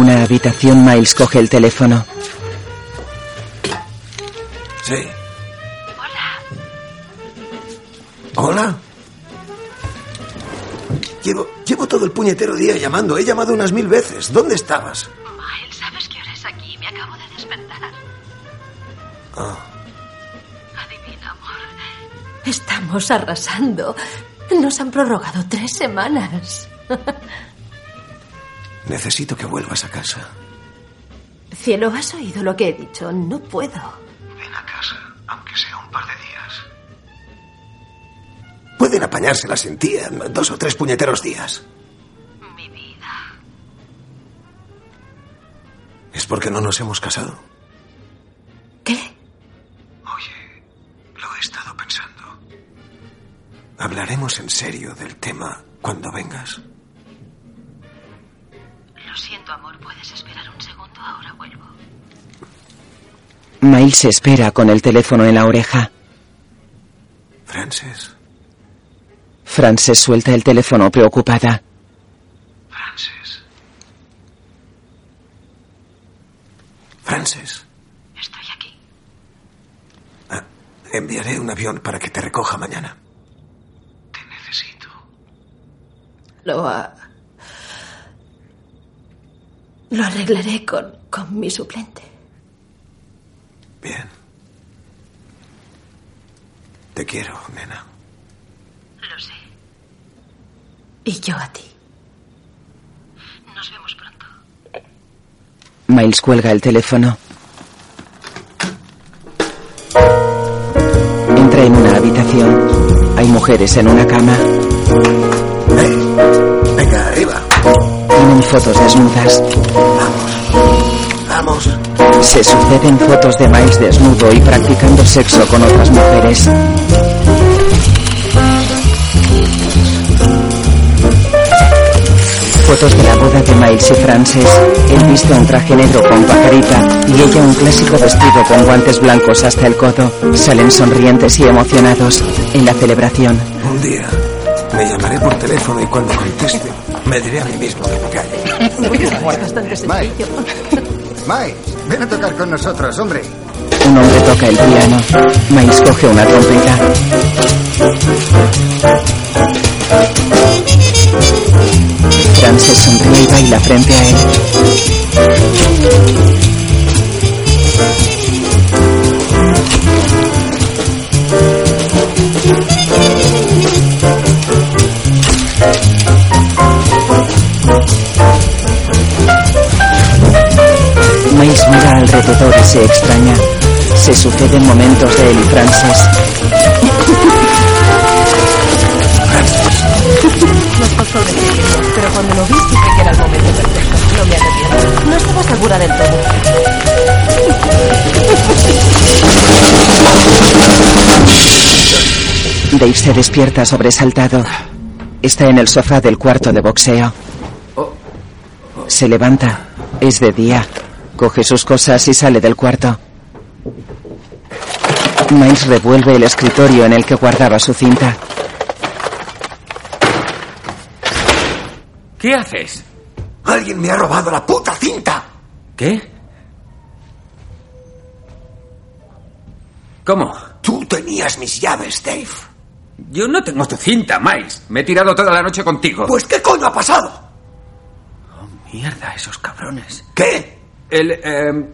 Una habitación, Miles coge el teléfono. Sí. Hola. Llevo, llevo todo el puñetero día llamando. He llamado unas mil veces. ¿Dónde estabas? Miles, ¿sabes qué hora es aquí? Me acabo de despertar. Ah, Adivina, amor. Estamos arrasando. Nos han prorrogado tres semanas. necesito que vuelvas a casa. Cielo, ¿has oído lo que he dicho? No puedo. Ven a casa, aunque sea un par de días. Pueden apañárselas en ti en dos o tres puñeteros días. Mi vida. ¿Es porque no nos hemos casado? ¿Qué? Oye, lo he estado pensando. Hablaremos en serio del tema cuando vengas. Siento, amor. ¿Puedes esperar un segundo? Ahora vuelvo. Miles espera con el teléfono en la oreja. Frances, Frances suelta el teléfono preocupada. Frances. Frances. Estoy aquí. Ah, enviaré un avión para que te recoja mañana. Lo... ah, Lo arreglaré con, con mi suplente. Bien. Te quiero, nena. Lo sé. Y yo a ti. Nos vemos pronto. Miles cuelga el teléfono. Entra en una habitación. Hay mujeres en una cama. Tienen fotos desnudas. Vamos. Se suceden fotos de Miles desnudo y practicando sexo con otras mujeres. Fotos de la boda de Miles y Frances. Él viste un traje negro con pajarita y ella un clásico vestido con guantes blancos hasta el codo. Salen sonrientes y emocionados en la celebración. Un día me llamaré por teléfono y cuando conteste me diré a mí mismo que me calle. Bastante sencillo. Mike, ven a tocar con nosotros, hombre. Un hombre toca el piano. Miles coge una trompeta. Frances sonríe y baila frente a él. Alrededor y se extraña. Se suceden momentos de él y Frances. Nos costó pero cuando lo vi supe que era el momento perfecto. No me arrepiento. No estaba segura del todo. Dave se despierta sobresaltado. Está en el sofá del cuarto de boxeo. Se levanta. Es de día. Coge sus cosas y sale del cuarto. Miles revuelve el escritorio en el que guardaba su cinta. ¿Qué haces? Alguien me ha robado la puta cinta. ¿Qué? ¿Cómo? Tú tenías mis llaves, Dave. Yo no tengo tu cinta, Miles. Me he tirado toda la noche contigo. Pues ¿qué coño ha pasado? Mierda, esos cabrones. ¿Qué? El, eh,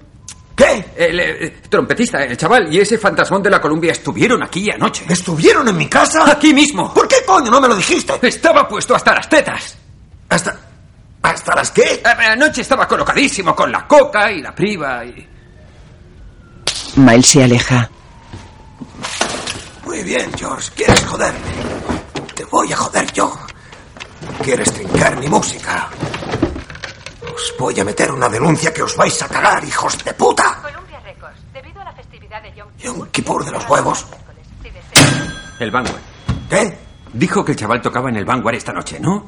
¿Qué? el eh, trompetista, el chaval y ese fantasmón de la Columbia estuvieron aquí anoche. ¿Estuvieron en mi casa? Aquí mismo. ¿Por qué coño no me lo dijiste? Estaba puesto hasta las tetas. ¿Hasta... ¿Hasta las qué? Eh, Anoche estaba colocadísimo con la coca y la priva y... Miles se aleja. Muy bien, George. ¿Quieres joderme? Te voy a joder yo. ¿Quieres trincar mi música? Os voy a meter una denuncia que os vais a cagar, hijos de puta. Columbia Records, debido a la festividad de Yom Yom Kippur de los huevos. El Vanguard. ¿Qué? Dijo que el chaval tocaba en el Vanguard esta noche, ¿no?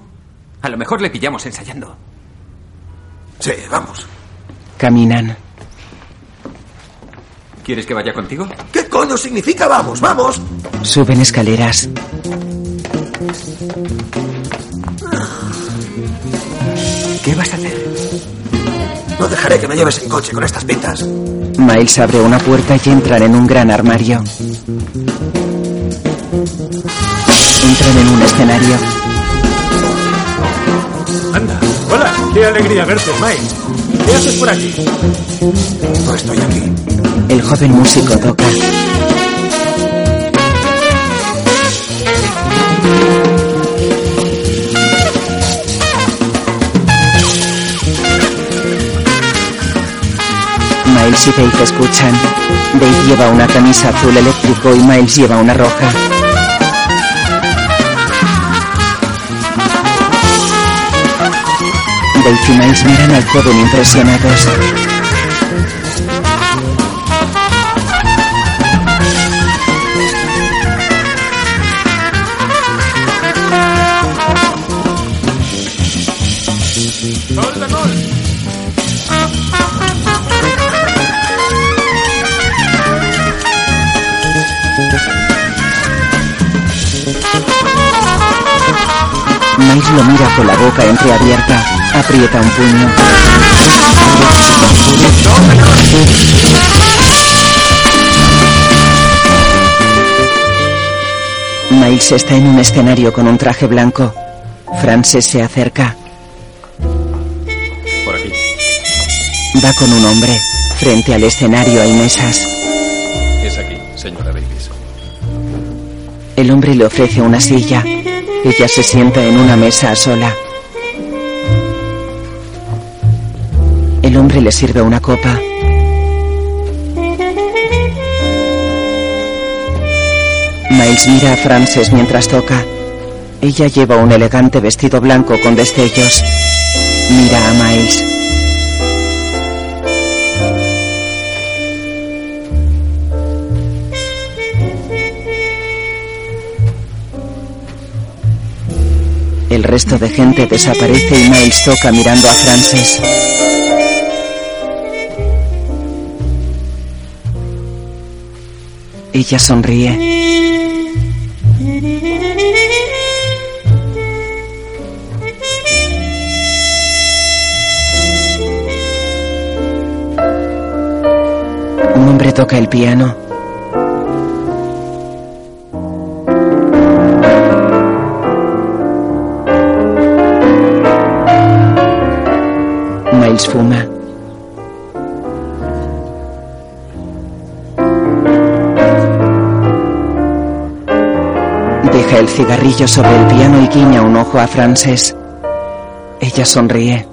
A lo mejor le pillamos ensayando. Sí, vamos. Caminan. ¿Quieres que vaya contigo? ¿Qué coño significa vamos, vamos? Suben escaleras. ¿Qué vas a hacer? No dejaré que me lleves en coche con estas pintas. Miles abre una puerta y entran en un gran armario. Entran en un escenario. Anda. Hola, qué alegría verte, Miles. ¿Qué haces por aquí? No estoy aquí. El joven músico toca. Miles y Dave escuchan. Dave lleva una camisa azul eléctrico y Miles lleva una roja. Dave y Miles miran al joven impresionados. Miles lo mira con la boca entreabierta. Aprieta un puño. Miles está en un escenario con un traje blanco. Frances se acerca. Por aquí. Va con un hombre. Frente al escenario hay mesas. Es aquí, señora Davis. El hombre le ofrece una silla. Ella se sienta en una mesa sola. El hombre le sirve una copa. Miles mira a Frances mientras toca. Ella lleva un elegante vestido blanco con destellos. Mira a Miles. El resto de gente desaparece y Miles toca mirando a Frances. Ella sonríe. Un hombre toca el piano. el cigarrillo sobre el piano y guiña un ojo a Frances. Ella sonríe.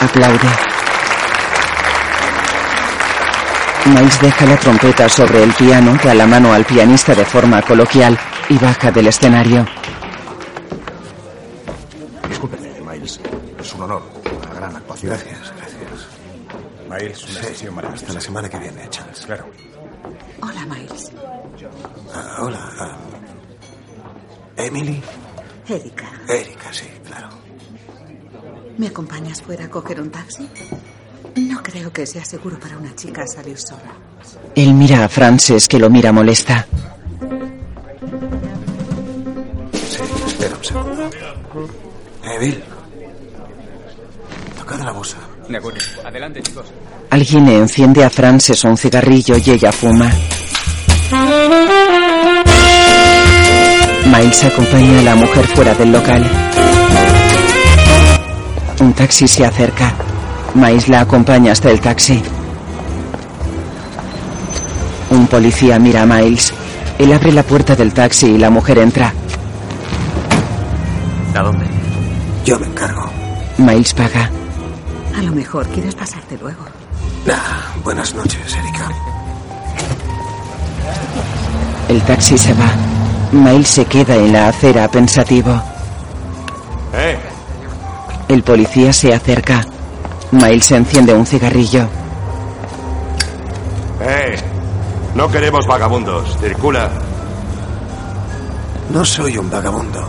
Aplaude. Miles deja la trompeta sobre el piano, da la mano al pianista de forma coloquial y baja del escenario. Sí, claro. ¿me acompañas fuera a coger un taxi? No creo que sea seguro para una chica salir sola. Él mira a Frances que lo mira molesta. Sí, espera un segundo. Eh, Bill. Tocad la. De acuerdo. Adelante, chicos. Alguien enciende a Frances un cigarrillo y ella fuma. Miles acompaña a la mujer fuera del local. Un taxi se acerca. Miles la acompaña hasta el taxi. Un policía mira a Miles. Él abre la puerta del taxi y la mujer entra. ¿A dónde? Yo me encargo. Miles paga. A lo mejor quieres pasarte luego. Ah, buenas noches, Erika. El taxi se va. Miles se queda en la acera pensativo. ¡Eh! El policía se acerca. Miles enciende un cigarrillo. ¡Eh! No queremos vagabundos. Circula. No soy un vagabundo.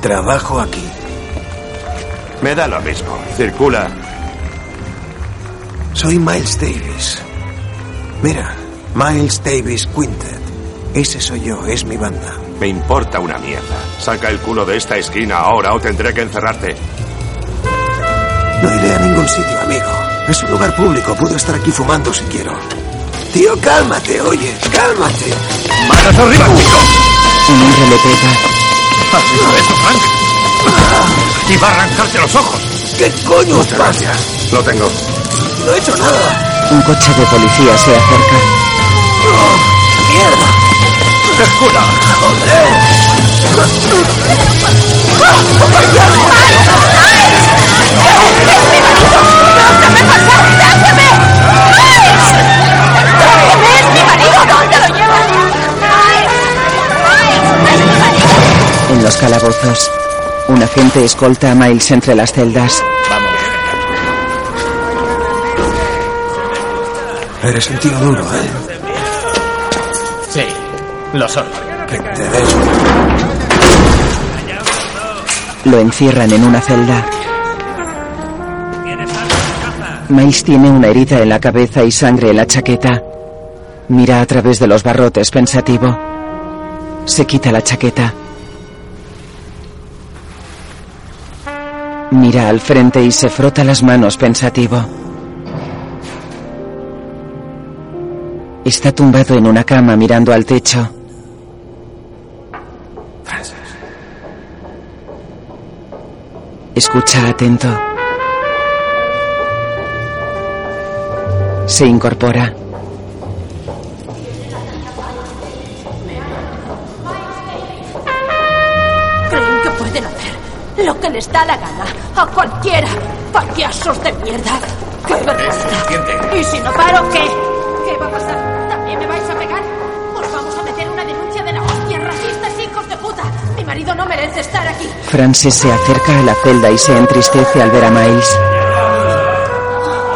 Trabajo aquí. Me da lo mismo. Circula. Soy Miles Davis. Mira, Miles Davis Quintet. Ese soy yo, es mi banda. Me importa una mierda. Saca el culo de esta esquina ahora o tendré que encerrarte. No iré a ningún sitio, amigo. Es un lugar público, puedo estar aquí fumando si quiero. Tío, cálmate, oye, cálmate. ¡Manos arriba, chico! Un hombre le pega. ¡Hazlo eso, Frank! ¡Y va a arrancarte los ojos! ¿Qué coño Muchas gracias. Lo tengo. No he hecho nada. Un coche de policía se acerca. ¡Mierda! ¡Circula! En los calabozos, un agente escolta a Miles entre las celdas. Eres un tío duro, ¿eh? Sí, lo soy. Que te des. Lo encierran en una celda. Miles tiene una herida en la cabeza y sangre en la chaqueta. Mira a través de los barrotes pensativo. Se quita la chaqueta. Mira al frente y se frota las manos pensativo. Está tumbado en una cama mirando al techo. Escucha atento. Se incorpora. Creen que pueden hacer lo que les da la gana a cualquiera. Payasos de mierda. ¡Qué vergüenza! ¿Y si no paro, qué? ¿Qué va a pasar? ¿También me vais a pegar? Os vamos a meter una denuncia de la hostia, racistas, hijos de puta. Mi marido no merece estar aquí. Frances se acerca a la celda y se entristece al ver a Miles.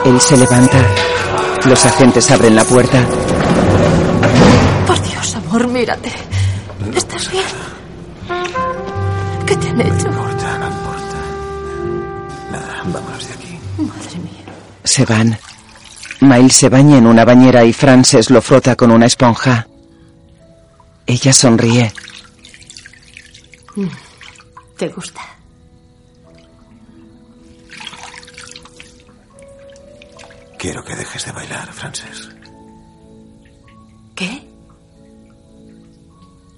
Él se levanta. Los agentes abren la puerta. Por Dios, amor, mírate. ¿Estás bien? ¿Qué te han hecho? No importa, no importa. Nada, vámonos de aquí. Madre mía. Se van. Miles se baña en una bañera y Frances lo frota con una esponja. Ella sonríe. Mm. ¿Te gusta? Quiero que dejes de bailar, Frances. ¿Qué?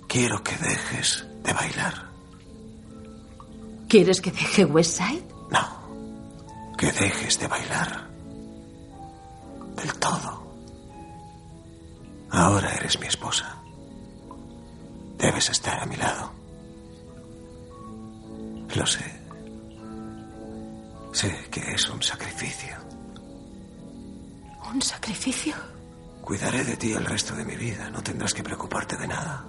Quiero que dejes de bailar. ¿Quieres que deje West Side? Que dejes de bailar. Del todo. Ahora eres mi esposa. Debes estar a mi lado. Lo sé. Sé que es un sacrificio. ¿Un sacrificio? Cuidaré de ti el resto de mi vida. No tendrás que preocuparte de nada.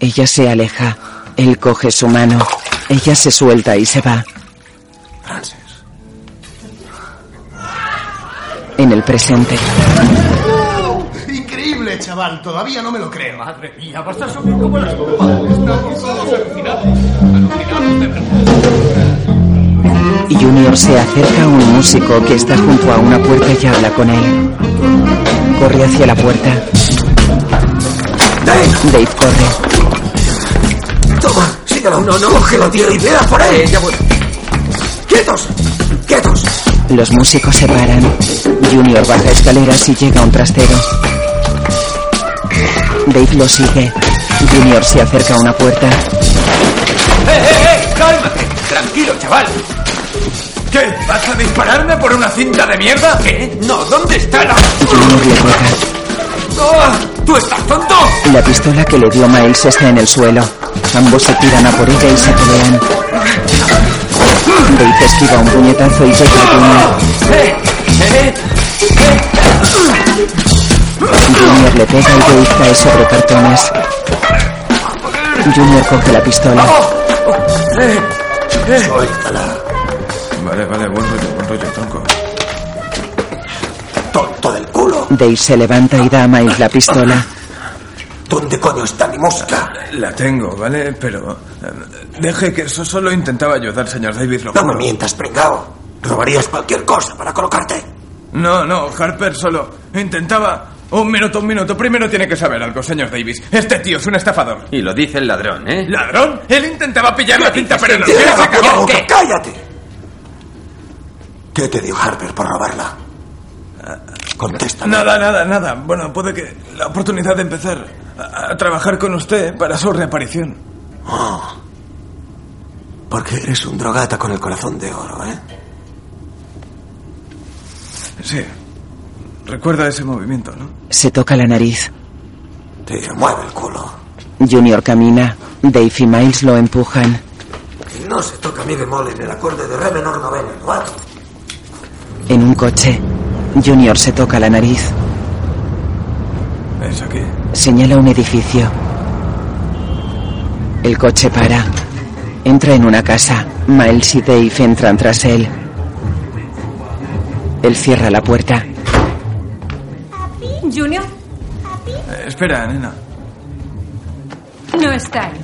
Ella se aleja. Él coge su mano. Ella se suelta y se va. Francis. En el presente, Increíble, chaval. Todavía no me lo creo. Madre mía, vas a subir como las. Estamos todos alucinados. Alucinados de verdad. Junior se acerca a un músico que está junto a una puerta y habla con él. Corre hacia la puerta. Dave corre. Toma, síguelo. No, no, cógelo, tío, y vea por ahí. ya voy. ¡Quietos! ¡Quietos! Los músicos se paran. Junior baja escaleras y llega a un trastero. Dave lo sigue. Junior se acerca a una puerta. ¡Eh, eh, eh! ¡Cálmate! Tranquilo, chaval. ¿Qué? ¿Vas a dispararme por una cinta de mierda? ¿Qué? No, ¿dónde está la...? Junior le toca. ¡Ah! ¿Tú estás tonto? La pistola que le dio Miles está en el suelo. Ambos se tiran a por ella y se pelean. Dave esquiva un puñetazo y Junior. ¡Eh! ¡Eh! Junior le pega y Dave cae sobre cartones. Junior coge la pistola. ¡Eh! ¡Eh! Suéltala. Vale, vale, buen rollo, buen rollo, tronco. Tonto del culo. Dave se levanta y da a Miles la pistola. ¿Dónde coño está mi música? La tengo, ¿vale? Pero... eh, Deje que eso solo intentaba ayudar, señor Davis. Lo No me mientas, pringao. Robarías cualquier cosa para colocarte. No, no, Harper solo intentaba... Un minuto, un minuto. Primero tiene que saber algo, señor Davis. Este tío es un estafador. Y lo dice el ladrón, ¿eh? ¿Ladrón? Él intentaba pillar la cinta, pero no. ¡Cállate! ¿Qué te dio Harper por robarla? Contesta. Nada, nada, nada. Bueno, puede que la oportunidad de empezar a, a trabajar con usted para su reaparición. Oh. Porque eres un drogata con el corazón de oro, ¿eh? Sí. Recuerda ese movimiento, ¿no? Se toca la nariz. Te mueve el culo. Junior camina. Dave y Miles lo empujan. No se toca mi bemol en el acorde de re menor noveno, novato. En un coche, Junior se toca la nariz. Es aquí. Señala un edificio. El coche para. Entra en una casa. Miles y Dave entran tras él. Él cierra la puerta. Junior Eh, espera, nena. no está ahí.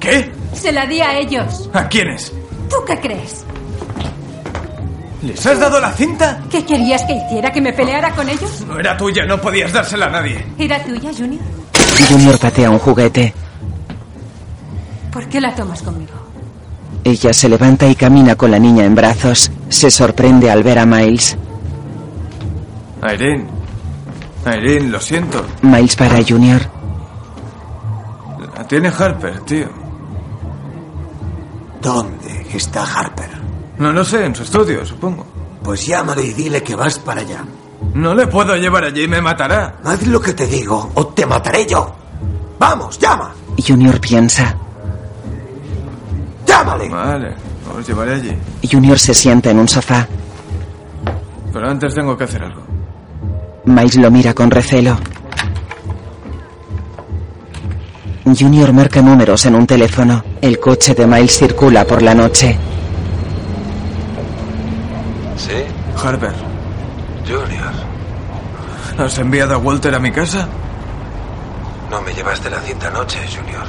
¿Qué? Se la di a ellos. ¿A quiénes? ¿Tú qué crees? ¿Les has dado la cinta? ¿Qué querías que hiciera? ¿Que me peleara con ellos? No era tuya, no podías dársela a nadie. ¿Era tuya, Junior? Junior patea un juguete. ¿Por qué la tomas conmigo? Ella se levanta y camina con la niña en brazos. Se sorprende al ver a Miles. Irene. Irene, lo siento. Miles para Junior. La tiene Harper, tío. ¿Dónde está Harper? No lo sé, en su estudio, supongo. Pues llámale y dile que vas para allá. No le puedo llevar allí, me matará. Haz lo que te digo o te mataré yo. Vamos, llama. Junior piensa. Llámale. Vale, os llevaré allí. Junior se sienta en un sofá. Pero antes tengo que hacer algo. Miles lo mira con recelo. Junior marca números en un teléfono. El coche de Miles circula por la noche. ¿Sí? Harper, Junior. ¿has enviado a Walter a mi casa? No me llevaste la cinta anoche, Junior.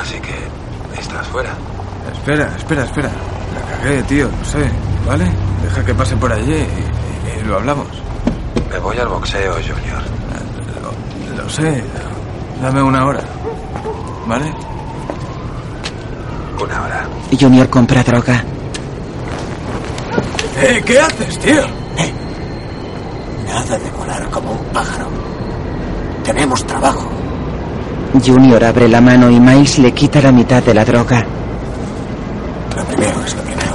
Así que estás fuera. Espera, espera, espera. La cagué, tío, no sé. ¿Vale? Deja que pase por allí y, y- y lo hablamos. Me voy al boxeo, Junior. Lo, lo sé. Dame una hora. ¿Vale? Una hora. Junior compra droga. Eh, ¿qué haces, tío? Nada de volar como un pájaro. Tenemos trabajo. Junior abre la mano y Miles le quita la mitad de la droga. Lo primero es lo primero.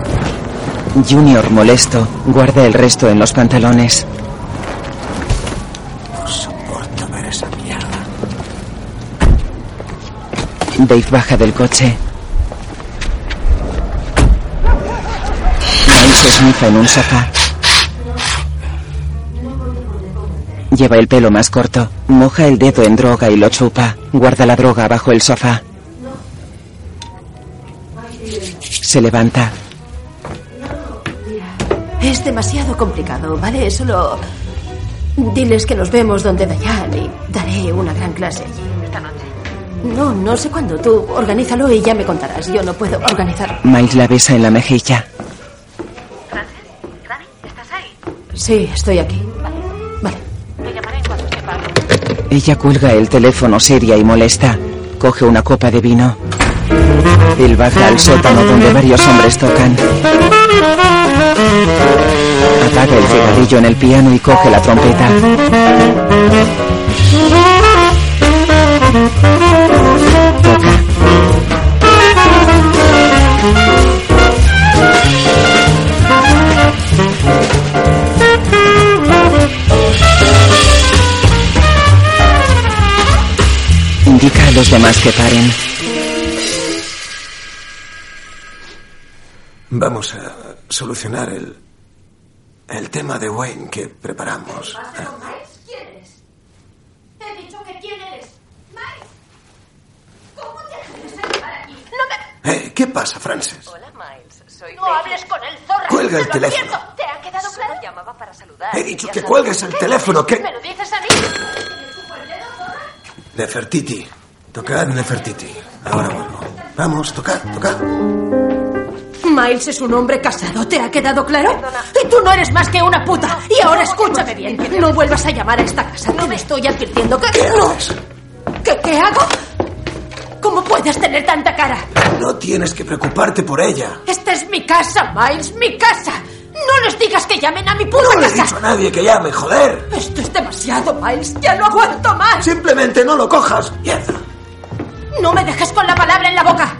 Junior, molesto, guarda el resto en los pantalones. No soporto ver esa mierda. Dave baja del coche. Esnifa en un sofá. Lleva el pelo más corto, moja el dedo en droga y lo chupa. Guarda la droga bajo el sofá. Se levanta. Es demasiado complicado, ¿vale? Solo diles que nos vemos donde Dayan y daré una gran clase allí esta noche. No, no sé cuándo. Tú organízalo y ya me contarás. Yo no puedo organizarlo. Miles la besa en la mejilla. Sí, estoy aquí. Ella cuelga el teléfono seria y molesta. Coge una copa de vino. Él baja al sótano donde varios hombres tocan. Apaga el cigarrillo en el piano y coge la trompeta. Los demás que paren. Vamos a solucionar el, el tema de Wayne que preparamos. ¿Quién eres? He dicho que quién eres. Mike. ¿Cómo te atreves a llegar aquí? No me... Eh, ¿Qué pasa, Frances? Hola, Miles. Soy no hables con el zorro. Cuelga el teléfono. ¿Te ha quedado claro? llamaba para saludar. He dicho que cuelgues el teléfono, ¿qué? ¿Me lo dices a mí? Nefertiti. Tocad Nefertiti. Ahora vuelvo. Vamos, tocad, tocad. Miles es un hombre casado, ¿te ha quedado claro? Y tú no eres más que una puta. Y ahora escúchame bien. No vuelvas a llamar a esta casa. Te lo estoy advirtiendo que... ¿Qué no. haces? ¿Qué, ¿Qué hago? ¿Cómo puedes tener tanta cara? No tienes que preocuparte por ella. Esta es mi casa, Miles, mi casa. No les digas que llamen a mi puta No le he casa. dicho a nadie que llame, joder. Esto es demasiado, Miles. Ya no aguanto más. Simplemente no lo cojas. Mierda. No me dejes con la palabra en la boca.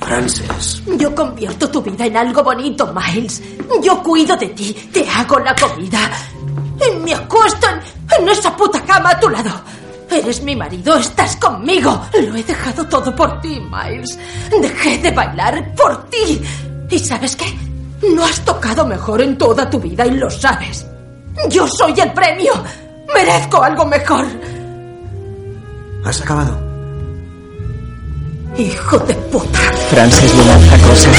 Frances. Yo convierto tu vida en algo bonito, Miles. Yo cuido de ti, te hago la comida. Y me acuesto en, en esa puta cama a tu lado. Eres mi marido, estás conmigo. Lo he dejado todo por ti, Miles. Dejé de bailar por ti. ¿Y sabes qué? No has tocado mejor en toda tu vida y lo sabes. Yo soy el premio. Merezco algo mejor. ¿Has acabado? Hijo de puta. Frances le lanza cosas.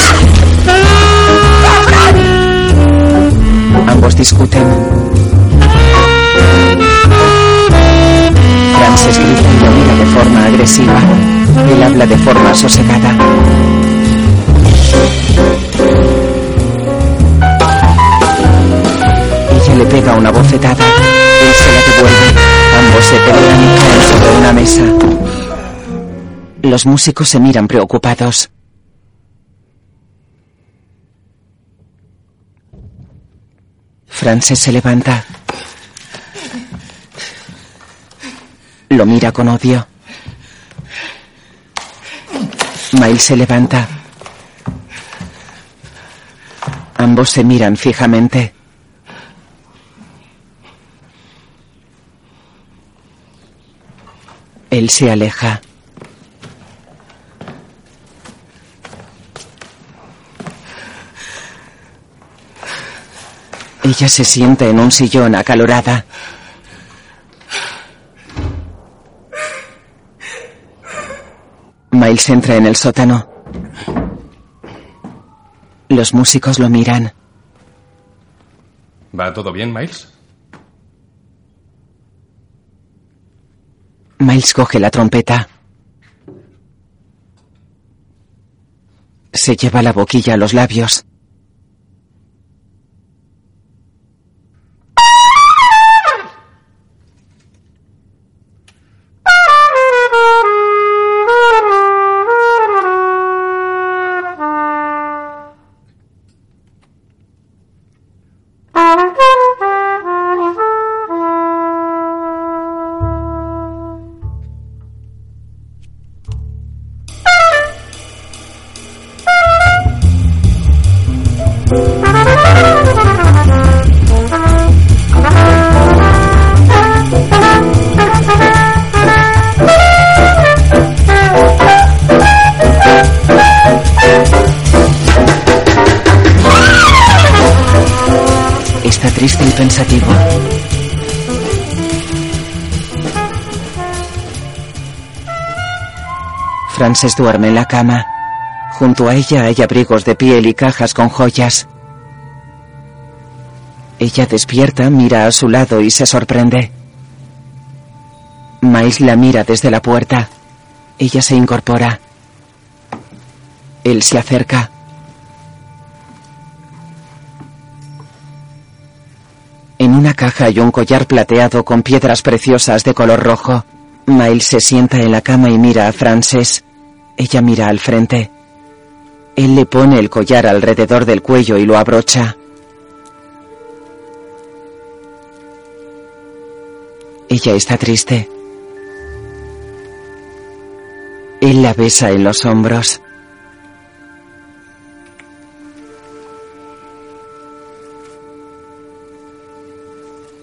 Ambos discuten. Frances grita y lo mira de forma agresiva. Él habla de forma sosegada. Ella le pega una bofetada. Él se la devuelve. Ambos se pelean y caen sobre una mesa. Los músicos se miran preocupados. Frances se levanta. Lo mira con odio. Miles se levanta. Ambos se miran fijamente. Él se aleja. Ella se sienta en un sillón acalorada. Miles entra en el sótano. Los músicos lo miran. ¿Va todo bien, Miles? Miles coge la trompeta. Se lleva la boquilla a los labios. Frances duerme en la cama. Junto a ella hay abrigos de piel y cajas con joyas. Ella despierta, mira a su lado y se sorprende. Miles la mira desde la puerta. Ella se incorpora. Él se acerca. En una caja hay un collar plateado con piedras preciosas de color rojo. Miles se sienta en la cama y mira a Frances. Ella mira al frente. Él le pone el collar alrededor del cuello y lo abrocha. Ella está triste. Él la besa en los hombros.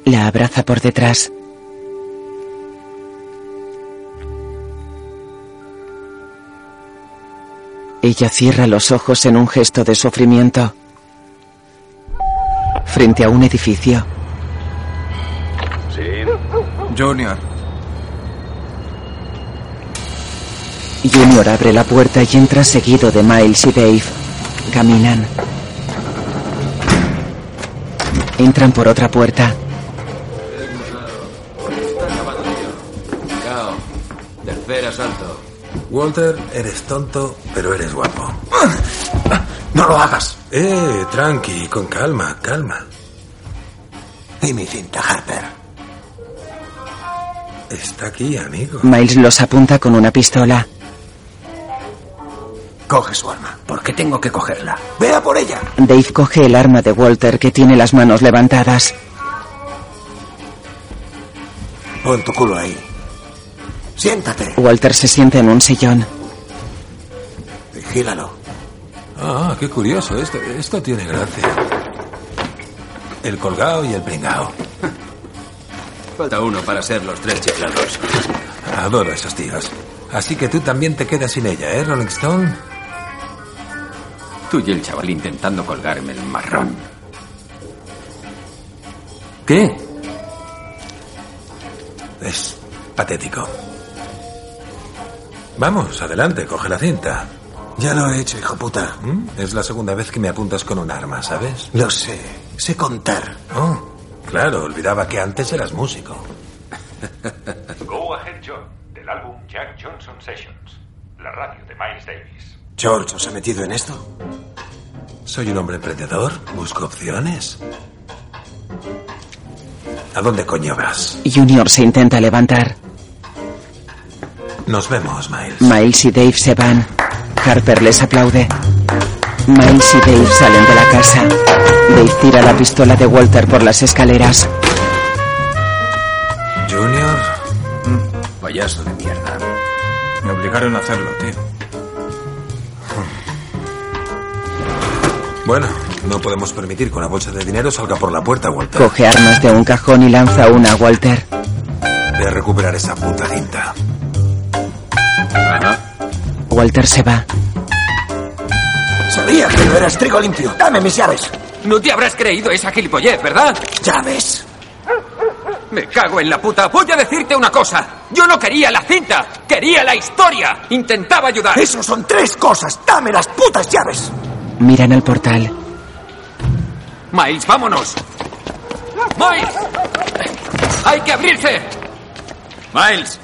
La abraza por detrás. Ella cierra los ojos en un gesto de sufrimiento. Frente a un edificio. Sí. Junior. Junior abre la puerta y entra seguido de Miles y Dave. Caminan. Entran por otra puerta. Tercer asalto. Walter, eres tonto, pero eres guapo. No lo hagas. Eh, tranqui, con calma, calma. Y mi cinta, Harper. Está aquí, amigo. Miles los apunta con una pistola. Coge su arma. ¿Por qué tengo que cogerla? Vea por ella. Dave coge el arma de Walter que tiene las manos levantadas. Pon tu culo ahí. Siéntate. Walter se sienta en un sillón. Vigílalo. Ah, qué curioso. Esto, esto tiene gracia. El colgado y el pringao. Falta uno para ser los tres chiflados. Adoro a esos tíos. Así que tú también te quedas sin ella, ¿eh, Rolling Stone? Tú y el chaval intentando colgarme el marrón. ¿Qué? Es patético. Vamos, adelante, coge la cinta. Ya lo he hecho, hijo puta. ¿Mm? Es la segunda vez que me apuntas con un arma, ¿sabes? Lo sé. Sé contar. Oh, claro, olvidaba que antes eras músico. Go Ahead John, del álbum Jack Johnson Sessions, la radio de Miles Davis. George, ¿os ha metido en esto? Soy un hombre emprendedor, busco opciones. ¿A dónde coño vas? Junior se intenta levantar. Nos vemos, Miles. Miles y Dave se van. Harper les aplaude. Miles y Dave salen de la casa. Dave tira la pistola de Walter por las escaleras. Junior. Payaso de mierda. Me obligaron a hacerlo, tío. Bueno, no podemos permitir que una bolsa de dinero salga por la puerta, Walter. Coge armas de un cajón y lanza una a Walter. Voy a recuperar esa puta cinta. Walter se va. Sabía que no eras trigo limpio. Dame mis llaves. No te habrás creído esa gilipollez, ¿verdad? Llaves. Me cago en la puta. Voy a decirte una cosa. Yo no quería la cinta. Quería la historia. Intentaba ayudar. Eso son tres cosas. Dame las putas llaves. Miran al portal. Miles, vámonos. Miles. Hay que abrirse. Miles,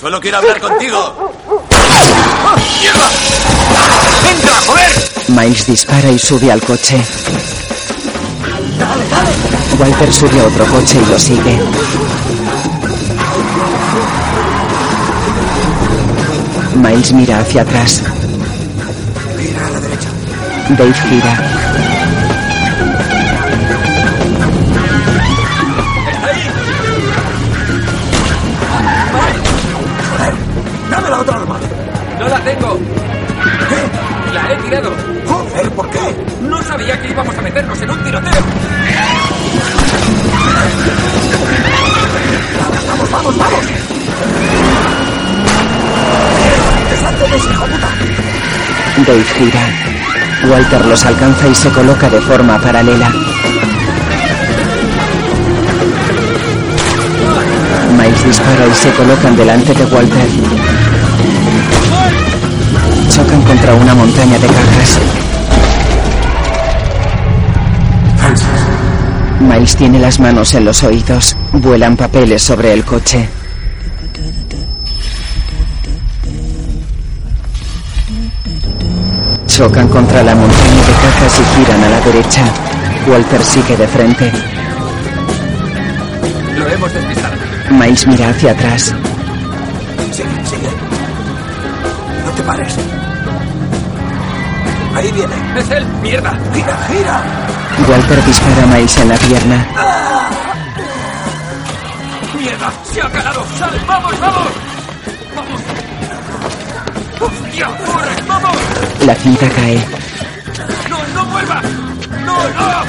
solo quiero hablar contigo. ¡Mierda! ¡Entra, joder! Miles dispara y sube al coche. Walter sube a otro coche y lo sigue. Miles mira hacia atrás. Mira a la derecha. Dave gira. ¿Qué? La he tirado. Joder, ¿por qué? No sabía que íbamos a meternos en un tiroteo. Vamos, vamos, vamos. ¡Desánteles, hijo puta! Dave gira. Walter los alcanza y se coloca de forma paralela. Miles dispara y se colocan delante de Walter. Contra una montaña de cajas. Miles tiene las manos en los oídos. Vuelan papeles sobre el coche. Chocan contra la montaña de cajas y giran a la derecha. Walter sigue de frente. Lo hemos despistado. Miles mira hacia atrás. Sigue, sigue. No te pares. Ahí viene. ¡Es él! ¡Mierda! ¡Gira, gira! Walter dispara a Miles en la pierna. ¡Mierda! ¡Se ha calado! ¡Sal! ¡Vamos, vamos! ¡Vamos! ¡Hostia! ¡Corre! ¡Vamos! La cinta cae. ¡No, no vuelvas! ¡No, no!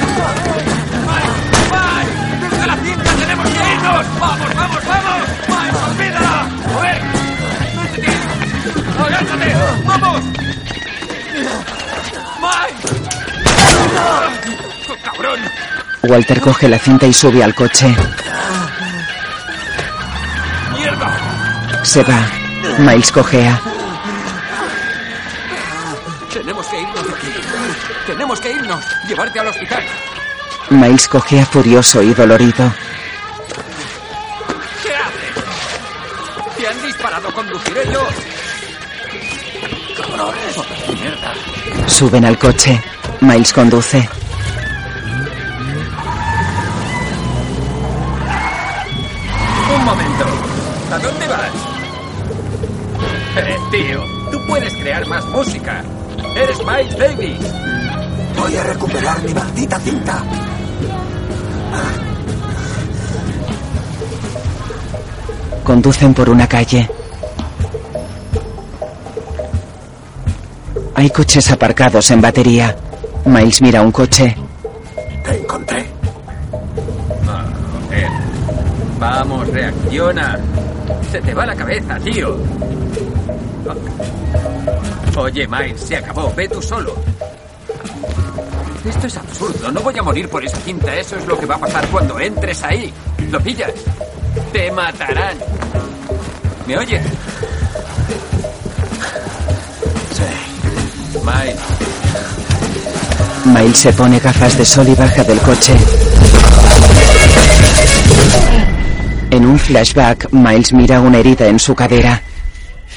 ¡Mike! ¡Mike! ¡Desde la cinta tenemos que irnos! ¡Vamos, vamos, vamos! ¡Cabrón! Walter coge la cinta y sube al coche. ¡Mierda! Se va. Miles cojea. Tenemos que irnos de aquí. Tenemos que irnos. Llevarte al hospital. Miles cojea furioso y dolorido. ¿Qué haces? Te han disparado. Conduciré yo. Cabrones. Mierda. Suben al coche. Miles conduce. Conducen por una calle. Hay coches aparcados en batería. Miles mira un coche. Te encontré. Ah. Vamos, reacciona. Se te va la cabeza, tío. Oye, Miles, se acabó. Ve tú solo. Esto es absurdo. No voy a morir por esa cinta. Eso es lo que va a pasar cuando entres ahí. ¿Lo pillas? Te matarán. ¿Me oyes? Sí. Miles, Miles se pone gafas de sol y baja del coche. En un flashback, Miles mira una herida en su cadera.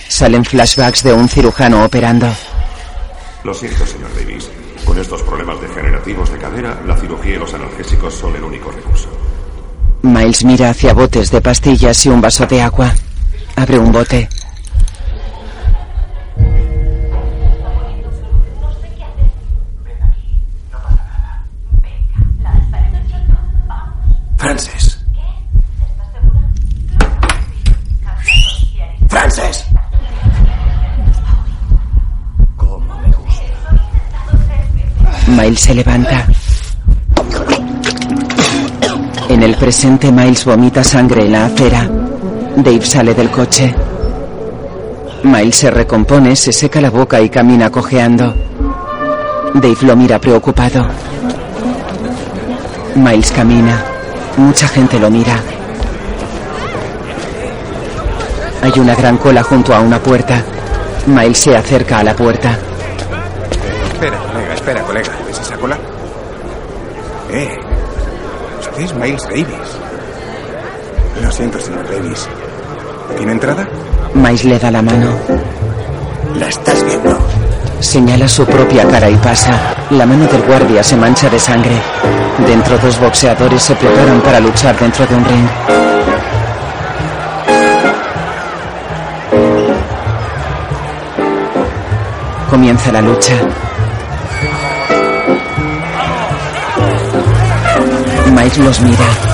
Salen flashbacks de un cirujano operando. Lo siento, señor Davis. Con estos problemas degenerativos de cadera, la cirugía y los analgésicos son el único recurso. Miles mira hacia botes de pastillas y un vaso de agua. Abre un bote. Frances. Frances. Miles se levanta. En el presente, Miles vomita sangre en la acera. Dave sale del coche. Miles se recompone, se seca la boca y camina cojeando. Dave lo mira preocupado. Miles camina. Mucha gente lo mira. Hay una gran cola junto a una puerta. Miles se acerca a la puerta. Espera, colega, espera, colega. ¿Ves esa cola? Eh. Usted es Miles Davis. Lo siento, señor Davis. ¿Tiene entrada? Miles le da la mano. La estás viendo. Señala su propia cara y pasa. La mano del guardia se mancha de sangre. Dentro dos boxeadores se preparan para luchar dentro de un ring. Comienza la lucha. Miles los mira.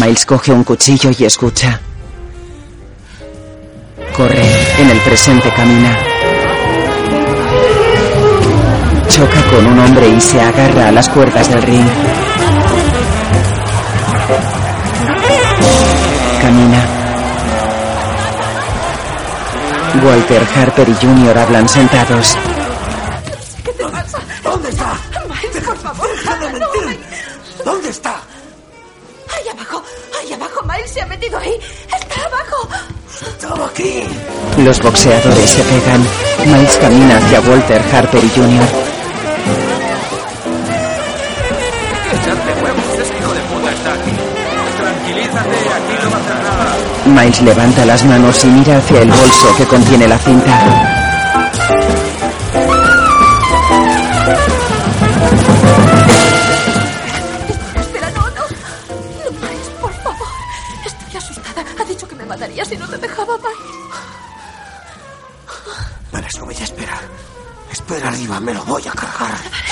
Miles coge un cuchillo y escucha. Corre. En el presente camina. Choca con un hombre y se agarra a las cuerdas del ring. Camina. Walter, Harper y Junior hablan sentados. Los boxeadores se pegan. Miles camina hacia Walter, Harper y nada. Miles levanta las manos y mira hacia el bolso que contiene la cinta.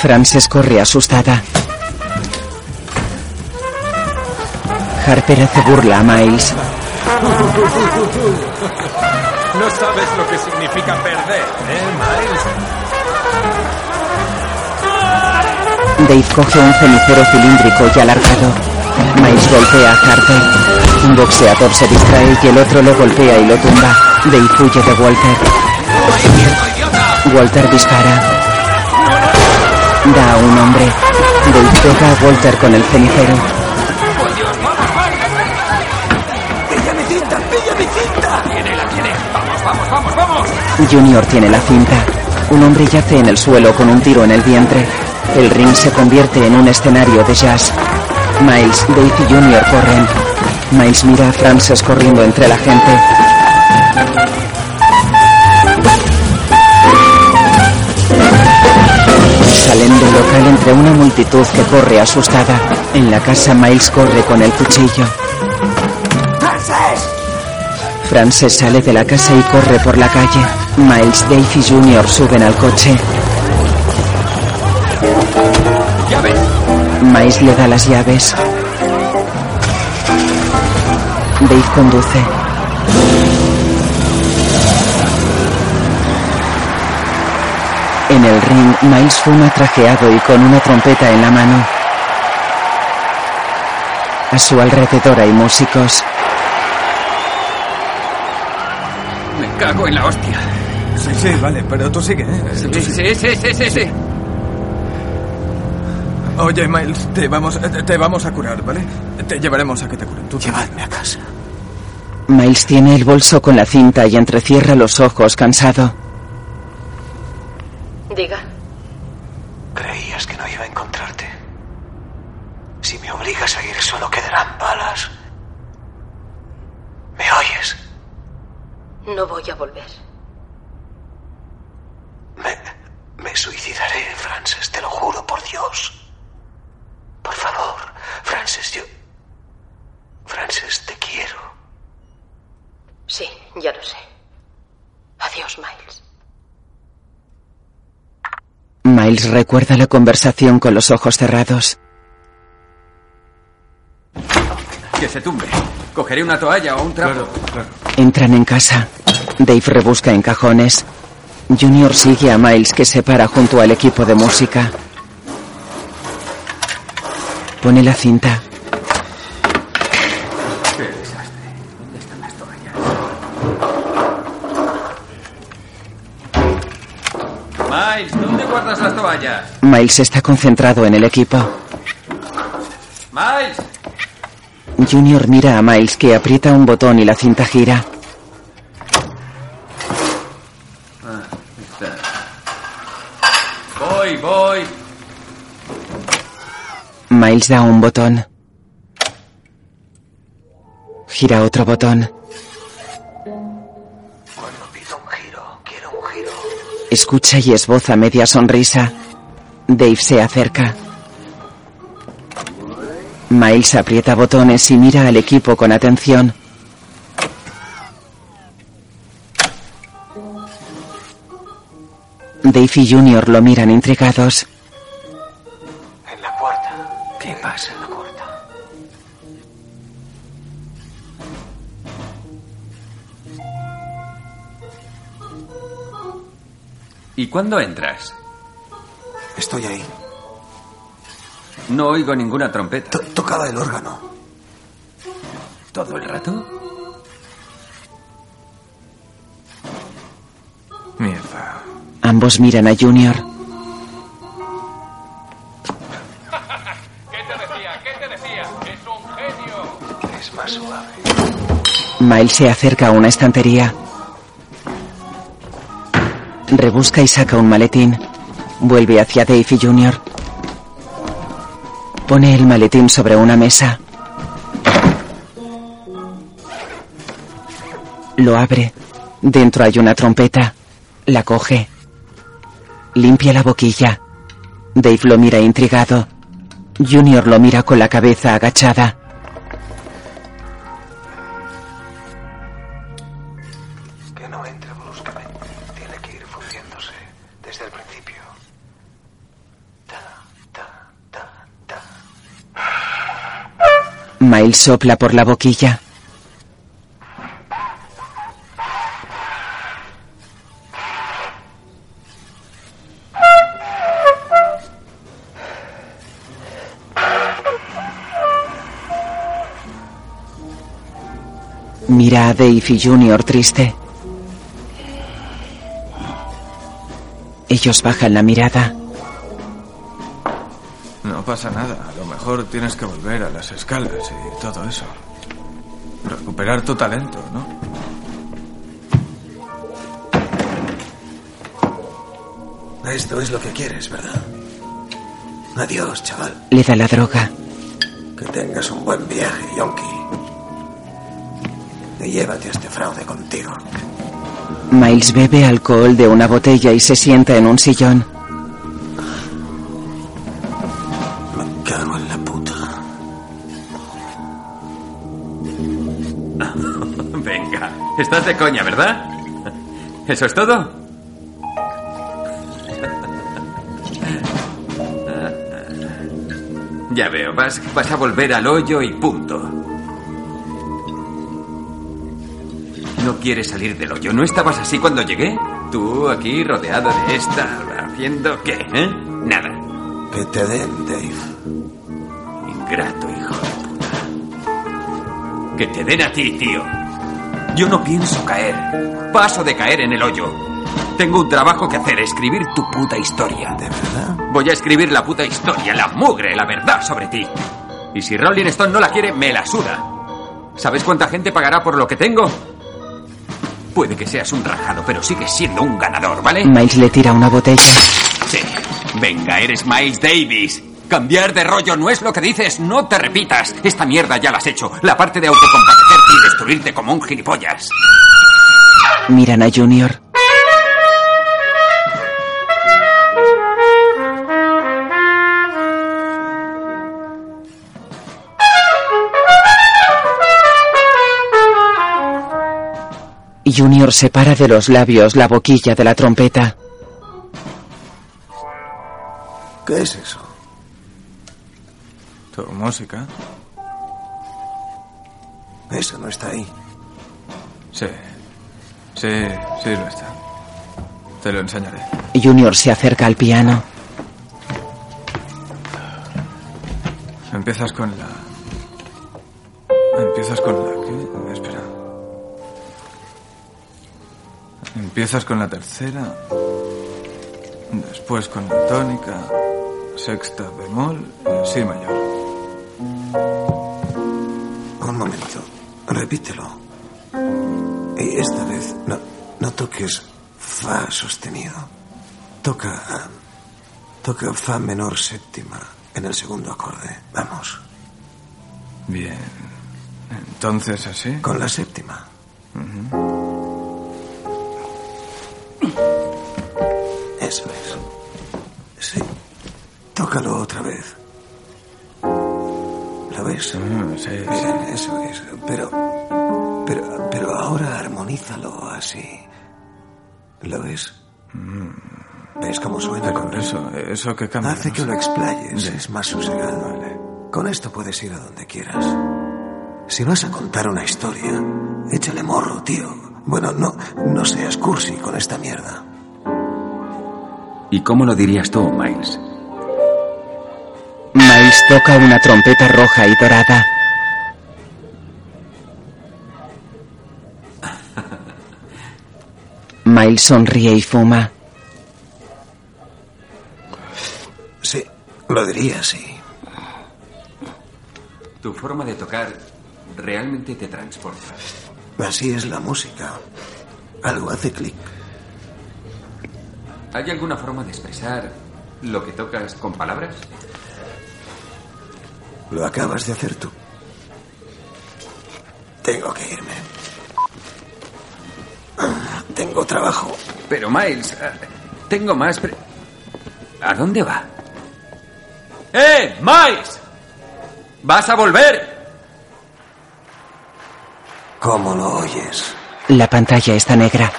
Frances corre asustada. Harper hace burla a Miles. No sabes lo que significa perder, ¿eh, Miles? Dave coge un cenicero cilíndrico y alargado. Miles golpea a Harper. Un boxeador se distrae y el otro lo golpea y lo tumba. Dave huye de Walter. Walter dispara. Da a un hombre. Dave pega a Walter con el cenicero. ¡Pilla mi cinta! ¡Pilla mi cinta! Tiene, la tiene. Vamos, vamos, vamos, vamos. Junior tiene la cinta. Un hombre yace en el suelo con un tiro en el vientre. El ring se convierte en un escenario de jazz. Miles, Dave y Junior corren. Miles mira a Frances corriendo entre la gente. Salen del local entre una multitud que corre asustada. En la casa Miles corre con el cuchillo. ¡Frances! Frances sale de la casa y corre por la calle. Miles, Dave y Junior suben al coche. ¡Llaves! Miles le da las llaves. Dave conduce. En el ring, Miles fuma trajeado y con una trompeta en la mano. A su alrededor hay músicos. Me cago en la hostia. Sí, sí, vale, pero tú sigue, ¿eh? Sí, sí, sí, sí, sí, sí. Oye, Miles, te vamos, te vamos a curar, ¿vale? Te llevaremos a que te curen. Tú Llevadme a casa. Miles tiene el bolso con la cinta y entrecierra los ojos cansado. Diga. Creías que no iba a encontrarte. Si me obligas a ir, solo quedarán balas. ¿Me oyes? No voy a volver. Me, me suicidaré, Frances, te lo juro por Dios. Por favor, Frances, yo... Frances, te quiero. Sí, ya lo sé. Adiós, Miles. Recuerda la conversación con los ojos cerrados. Que se tumbe. Cogeré una toalla o un trapo. Entran en casa. Dave rebusca en cajones. Junior sigue a Miles que se para junto al equipo de música. Pone la cinta. Qué desastre. ¿Dónde están las toallas? Miles, ¿dónde guardas las toallas? Miles está concentrado en el equipo. Miles. Junior mira a Miles que aprieta un botón y la cinta gira. Ah, está. Voy, voy. Miles da un botón. Gira otro botón. Escucha y esboza media sonrisa. Dave se acerca. Miles aprieta botones y mira al equipo con atención. Dave y Junior lo miran intrigados. En la puerta. ¿Quién pasa en la? ¿Y cuándo entras? Estoy ahí. No oigo ninguna trompeta. tocaba el órgano. ¿Todo el rato? Mierda. Ambos miran a Junior. ¿Qué te decía? ¿Qué te decía? Es un genio. Es más suave. Miles se acerca a una estantería. Rebusca y saca un maletín. Vuelve hacia Dave y Junior. Pone el maletín sobre una mesa. Lo abre. Dentro hay una trompeta. La coge. Limpia la boquilla. Dave lo mira intrigado. Junior lo mira con la cabeza agachada. Miles sopla por la boquilla. Mira a Dave y Junior triste. Ellos bajan la mirada. No pasa nada. A lo mejor tienes que volver a las escalas y todo eso. Recuperar tu talento, ¿no? Esto es lo que quieres, ¿verdad? Adiós, chaval. Le da la droga. Que tengas un buen viaje, Yonki. Y llévate a este fraude contigo. Miles bebe alcohol de una botella y se sienta en un sillón. Estás de coña, ¿verdad? ¿Eso es todo? Ya veo, vas, vas a volver al hoyo y punto. No quieres salir del hoyo. ¿No estabas así cuando llegué? Tú aquí rodeado de esta, haciendo qué, ¿eh? Nada. Que te den, Dave. Ingrato, hijo de puta. Que te den a ti, tío. Yo no pienso caer. Paso de caer en el hoyo. Tengo un trabajo que hacer, escribir tu puta historia. ¿De verdad? Voy a escribir la puta historia, la mugre, la verdad sobre ti. Y si Rolling Stone no la quiere, me la suda. ¿Sabes cuánta gente pagará por lo que tengo? Puede que seas un rajado, pero sigues siendo un ganador, ¿vale? Miles le tira una botella. Sí. Venga, eres Miles Davis. Cambiar de rollo no es lo que dices, no te repitas. Esta mierda ya la has hecho. La parte de autocompatecerte y destruirte como un gilipollas. Miran a Junior. Junior separa de los labios la boquilla de la trompeta. ¿Qué es eso? Tu música. Eso no está ahí. Sí. Sí, sí lo está. Te lo enseñaré. Junior se acerca al piano. Empiezas con la. Empiezas con la. ¿Qué? Espera. Empiezas con la tercera. Después con la tónica. Sexta bemol y si mayor. Un momento. Repítelo. Y esta vez no, no toques fa sostenido. Toca. Toca fa menor séptima en el segundo acorde. Vamos. Bien. Entonces así. Con la séptima. Eso es. Sí. Tócalo otra vez. ¿Lo ves? sí, Bien, eso es. Pero, pero, pero ahora armonízalo así. ¿Lo es? ¿Ves cómo suena? Pero eso, eso que cambia. Hace no que sé. lo explayes, es más sosegado. Con esto puedes ir a donde quieras. Si vas a contar una historia, échale morro, tío. Bueno, no, no seas cursi con esta mierda. ¿Y cómo lo dirías tú, Miles? Miles toca una trompeta roja y dorada. Miles sonríe y fuma. Sí, lo diría así. Tu forma de tocar realmente te transporta. Así es la música. Algo hace clic. ¿Hay alguna forma de expresar lo que tocas con palabras? Lo acabas de hacer tú. Tengo que irme. Tengo trabajo. Pero Miles, eh, tengo más... pre- ¿A dónde va? ¡Eh, Miles! ¿Vas a volver? ¿Cómo lo oyes? La pantalla está negra.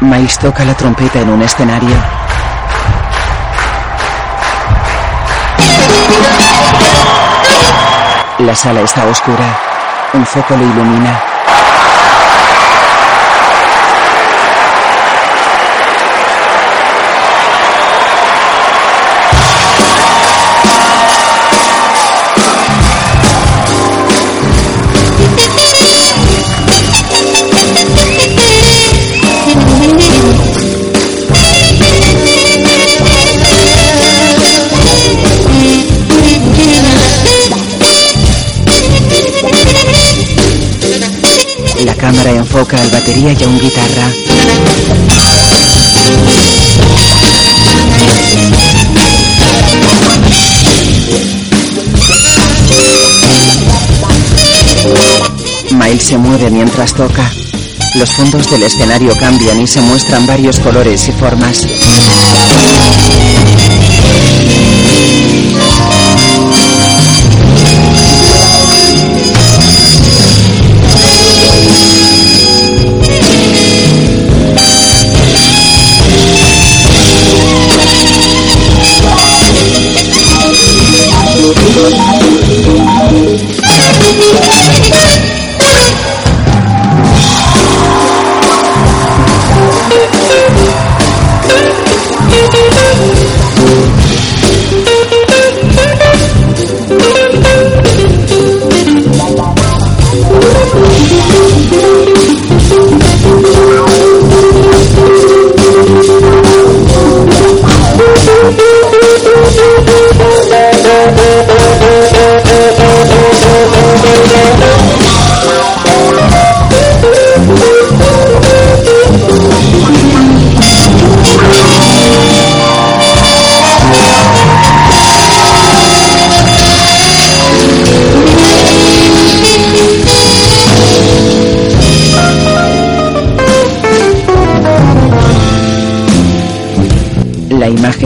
Miles toca la trompeta en un escenario. La sala está oscura. Un foco lo ilumina. Enfoca al batería y a un guitarra. Miles se mueve mientras toca. Los fondos del escenario cambian y se muestran varios colores y formas.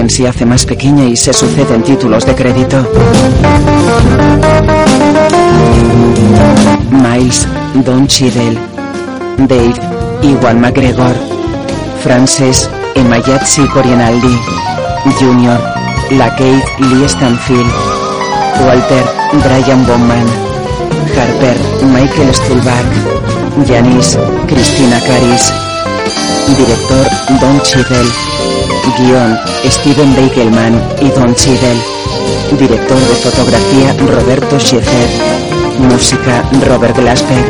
Imagen se hace más pequeña y se suceden títulos de crédito. Miles, Don Cheadle, Dave, Iwan McGregor, Frances, Emayatsi Corianaldi, Junior, Lakeith Lee Stanfield, Walter, Brian Bowman, Harper, Michael Stuhlbarg, Janice, Christina Caris, Director, Don Cheadle. Guión, Steven Beigelman y Don Cheadle. Director de fotografía, Roberto Schaeffer. Música, Robert Glasper.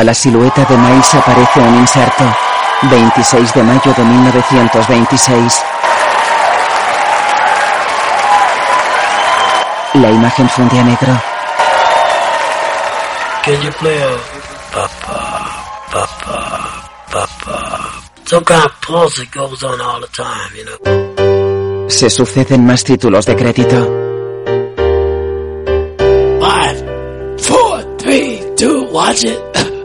A la silueta de Miles aparece un inserto. 26 de mayo de 1926. La imagen funde a negro. Can you play a papa, papa, papa? Some kind of pulse that goes on all the time, you know. Se suceden más títulos de crédito. Five, four, three, two, watch it.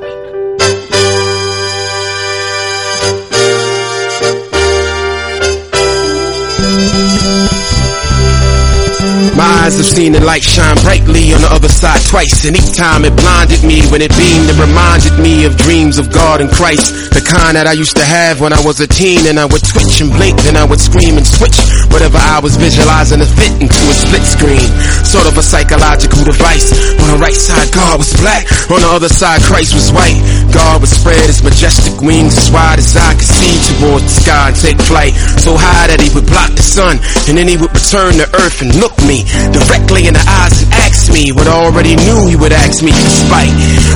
eyes have seen the light shine brightly on the other side twice, and each time it blinded me when it beamed and reminded me of dreams of God and Christ. The kind that I used to have when I was a teen, and I would twitch and blink, then I would scream and switch whatever I was visualizing to fit into a split screen. Sort of a psychological device. On the right side, God was black. On the other side, Christ was white. God would spread his majestic wings as wide as I could see towards the sky and take flight. So high that he would block the sun, and then he would return to earth and look me directly in the eyes and ask me what I already knew he would ask me despite.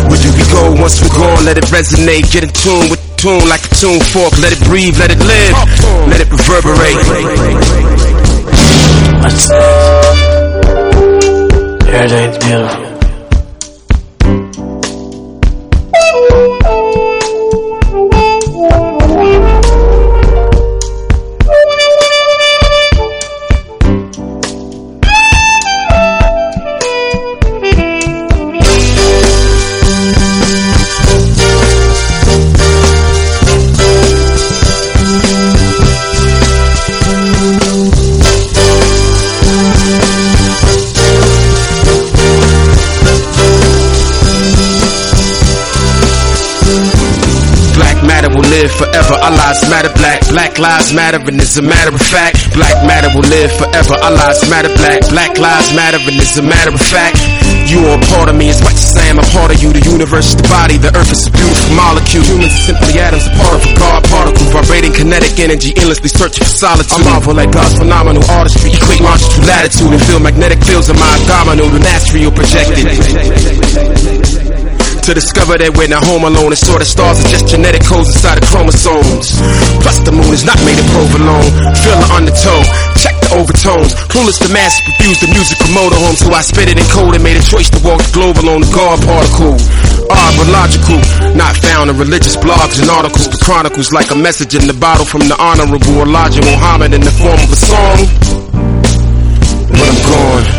Where do we go once we're gone? Let it resonate, get in tune with tune like a tune fork. Let it breathe, let it live, let it reverberate. What's this? Everything's beautiful. Forever. Our lives matter black. Black lives matter, and it's a matter of fact, black matter will live forever. Our lives matter black. Black lives matter, and it's a matter of fact, you are a part of me as much as I am a part of you. The universe is the body, the earth is a beautiful molecule. Humans are simply atoms, a part of a God particle, vibrating kinetic energy, endlessly searching for solitude. I marvel at God's phenomenal artistry. Equate monsters to latitude and feel magnetic fields of my abdominal and astral projected. To discover that we're not home alone and sort of stars are just genetic codes inside of chromosomes. Plus the moon is not made of provolone. Feel the undertow, check the overtones. Clueless the mass refuse the musical motorhome, so I spit it in code and made a choice to walk the globe alone. The God particle, odd but logical, not found in religious blogs and articles. The chronicles like a message in the bottle from the honorable Elijah Muhammad in the form of a song. But I'm gone.